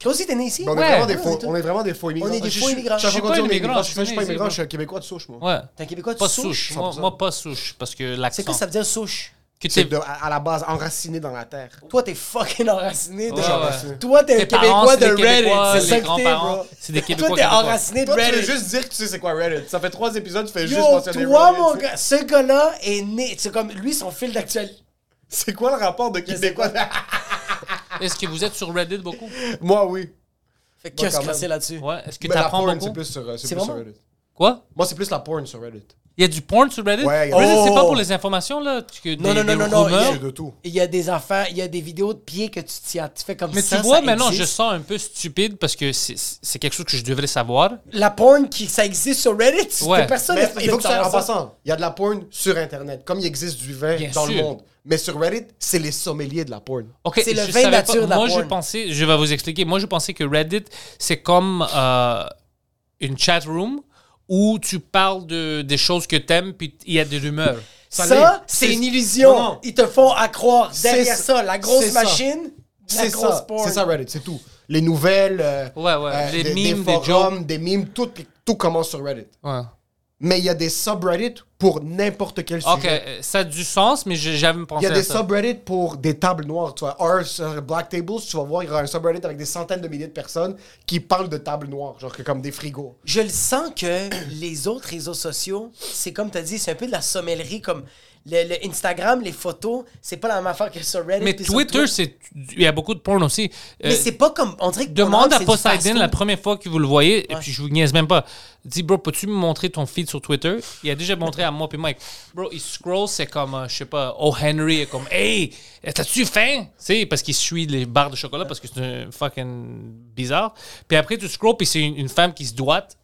Toi aussi, t'es né ici? Mais on, est Ouais. vraiment des Ouais, faux, on est vraiment des faux immigrants. On est des faux immigrants. Je suis pas pas immigrant. Je suis pas immigrant, je suis un Québécois de souche, moi. Ouais. T'es un Québécois de Pas souche? souche. Moi, 100%. moi, pas souche. Parce que l'accent. C'est quoi ça veut dire souche? Que C'est t'es- de- à, à la base enraciné dans la terre. Toi, t'es fucking enraciné de. Ouais, ouais. Toi, t'es un Tes parents, Québécois c'est de des Reddit. Québécois, C'est les ça que t'es, grands-parents, bro. c'est des Toi, Québécois t'es québécois. enraciné de Toi, tu veux Reddit. juste dire que tu sais c'est quoi Reddit. Ça fait trois épisodes, tu fais juste Yo, mentionner toi, Reddit. mon gars, ce gars-là est né. C'est comme lui, son fil d'actualité. C'est quoi le rapport de Québécois? Est-ce que vous êtes sur Reddit beaucoup? Moi, oui. Fait que quand même. c'est là-dessus? Ouais. Est-ce que Mais la t'apprends porn, beaucoup? c'est plus sur, euh, c'est C'est plus sur? Reddit. Quoi? Moi, c'est plus la porn sur Reddit. Il y a du porn sur Reddit? Ouais, il y a- Reddit, c'est pas pour les informations, là? Que Non, des- non, non, des non, non, rumeurs? il y a- C'est de tout. Il y a des affaires, il y a des vidéos de pieds que tu tiens. Tu fais comme Mais ça. tu vois, ça maintenant, je existe. sens un peu stupide parce que c'est c'est quelque chose que je devrais savoir. La porn, qui, ça existe sur Reddit? Ouais. Personne Mais il faut que ça savoir en passant. Il y a de la porn sur Internet, comme il existe du vin Bien dans le monde. Mais sur Reddit, c'est les sommeliers de la porn. Ok, C'est le je vin savais nature pas. de la Moi, je porn. pensais, je vais vous expliquer. Moi, je pensais que Reddit, c'est comme euh, une chat room où tu parles de, des choses que t'aimes, puis il y a des rumeurs. Ça c'est une illusion. Non, non. Ils te font à croire derrière C'est- ça, la grosse machine, la C'est grosse ça. porn. C'est ça Reddit, c'est tout. Les nouvelles, euh, Ouais, ouais. Les des, memes, des des forums, des memes, tout, tout commence sur Reddit. Ouais. Mais il y a des subreddits pour n'importe quel Ok, sujet. euh, ça a du sens, mais j'ai jamais Il pensé y a à des ça. subreddits pour des tables noires. Tu vois, R sur Black Tables, tu vas voir, il y aura un subreddit avec des centaines de milliers de personnes qui parlent de tables noires, genre que comme des frigos. Je le sens que les autres réseaux sociaux, c'est comme tu as dit, c'est un peu de la sommellerie, comme le, le Instagram, les photos, c'est pas la même affaire que sur Reddit. Mais Twitter, c'est il y a beaucoup de porn aussi. Mais Euh, c'est pas comme. On dirait que Demande à c'est Poseidon la première fois que vous le voyez, et puis je vous niaise même pas. Dis, bro, peux-tu me montrer ton feed sur Twitter? Il a déjà montré à moi puis Mike. Bro, il scroll, c'est comme, euh, je sais pas, O. Henry est comme, hey, t'as-tu faim? Tu sais, parce qu'il suit les barres de chocolat parce que c'est un fucking bizarre. Puis après, tu scroll, puis c'est une, une femme qui se doite.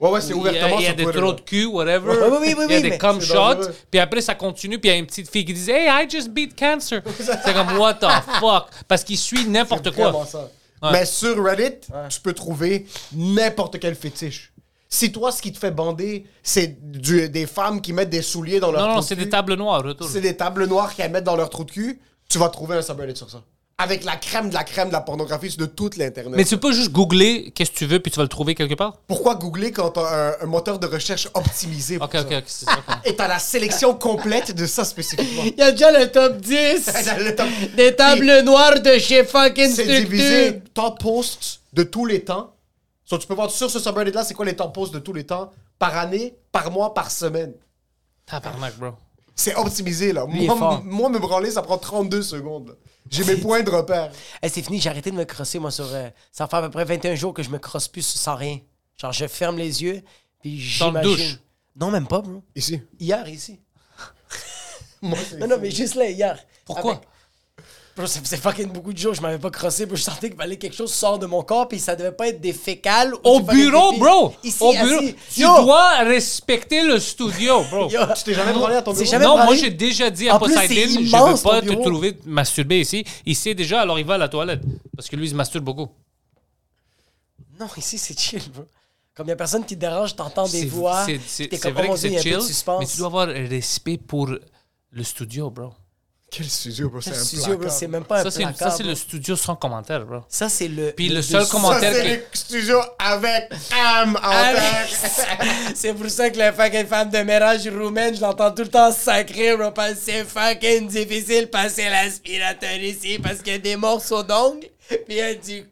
Ouais, ouais, c'est Il y a, ouvertement il y a des trous de cul, whatever. Oui, oui, oui, il y a des cum shots. Puis après, ça continue. Puis il y a une petite fille qui dit Hey, I just beat cancer. c'est comme, what the fuck? Parce qu'il suit n'importe quoi. ça. Ouais. Mais sur Reddit, tu peux trouver n'importe quel fétiche. Si toi, ce qui te fait bander, c'est du- des femmes qui mettent des souliers dans leur Non, trou non, de c'est des tables noires, retour. c'est des tables noires qu'elles mettent dans leur trou de cul, tu vas trouver un subreddit sur ça. Avec la crème de la crème de la pornographie de toute l'Internet. Mais tu peux pas juste googler qu'est-ce que tu veux, puis tu vas le trouver quelque part? Pourquoi googler quand t'as un, un moteur de recherche optimisé pour Ok, ça? ok, ok, c'est ça. ok. Et t'as la sélection complète de ça spécifiquement. Il y a déjà le top 10 Le top- des tables noires de chez fucking C'est Structure. divisé top posts de tous les temps. So, tu peux voir sur ce subreddit-là, c'est quoi les top posts de tous les temps, par année, par mois, par semaine. Tabarnak, bro. C'est optimisé, là. Lui est Moi, fort. m- moi, me branler, ça prend 32 secondes. J'ai mes points de repère. Hey, c'est fini, j'ai arrêté de me crosser, moi, sur. euh, ça fait à peu près 21 jours que je me crosse plus sans rien. Genre, je ferme les yeux, puis j'imagine. douche. Non, même pas, bro. Ici. Hier, ici. Moi, c'est- Non, non, mais juste là, hier. Pourquoi? Avec- Bro, ça faisait fucking beaucoup de jours, je m'avais pas crossé, bro. Je sentais qu'il fallait quelque chose sort de mon corps, puis ça devait pas être des fécales. ou Au bureau, pipi. bro! Ici, Au bureau. assis. Tu Yo! dois respecter le studio, bro. Yo! Tu t'es jamais branlé à ton bureau? jamais non, moi j'ai déjà dit à En plus, Poseidon, c'est je veux pas te trouver masturber ici. Il sait déjà, alors il va à la toilette. Parce que lui, il se masturbe beaucoup. Non, ici, c'est chill, bro. Comme il y a personne qui te dérange, t'entends des voix. C'est vrai que c'est chill, mais tu dois avoir respect pour le studio, bro. Quel studio, bro? C'est un. C'est même pas ça, un c'est, placard. Ça, c'est le studio sans commentaire, bro. Ça, c'est le. Puis le, seul commentaire. Ça, c'est le studio avec âme en C'est pour ça que la fucking femme de ménage roumaine, je l'entends tout le temps sacrer, bro. Parce que c'est fucking difficile passer l'aspirateur ici parce qu'il y a des morceaux d'ongles. Puis elle dit.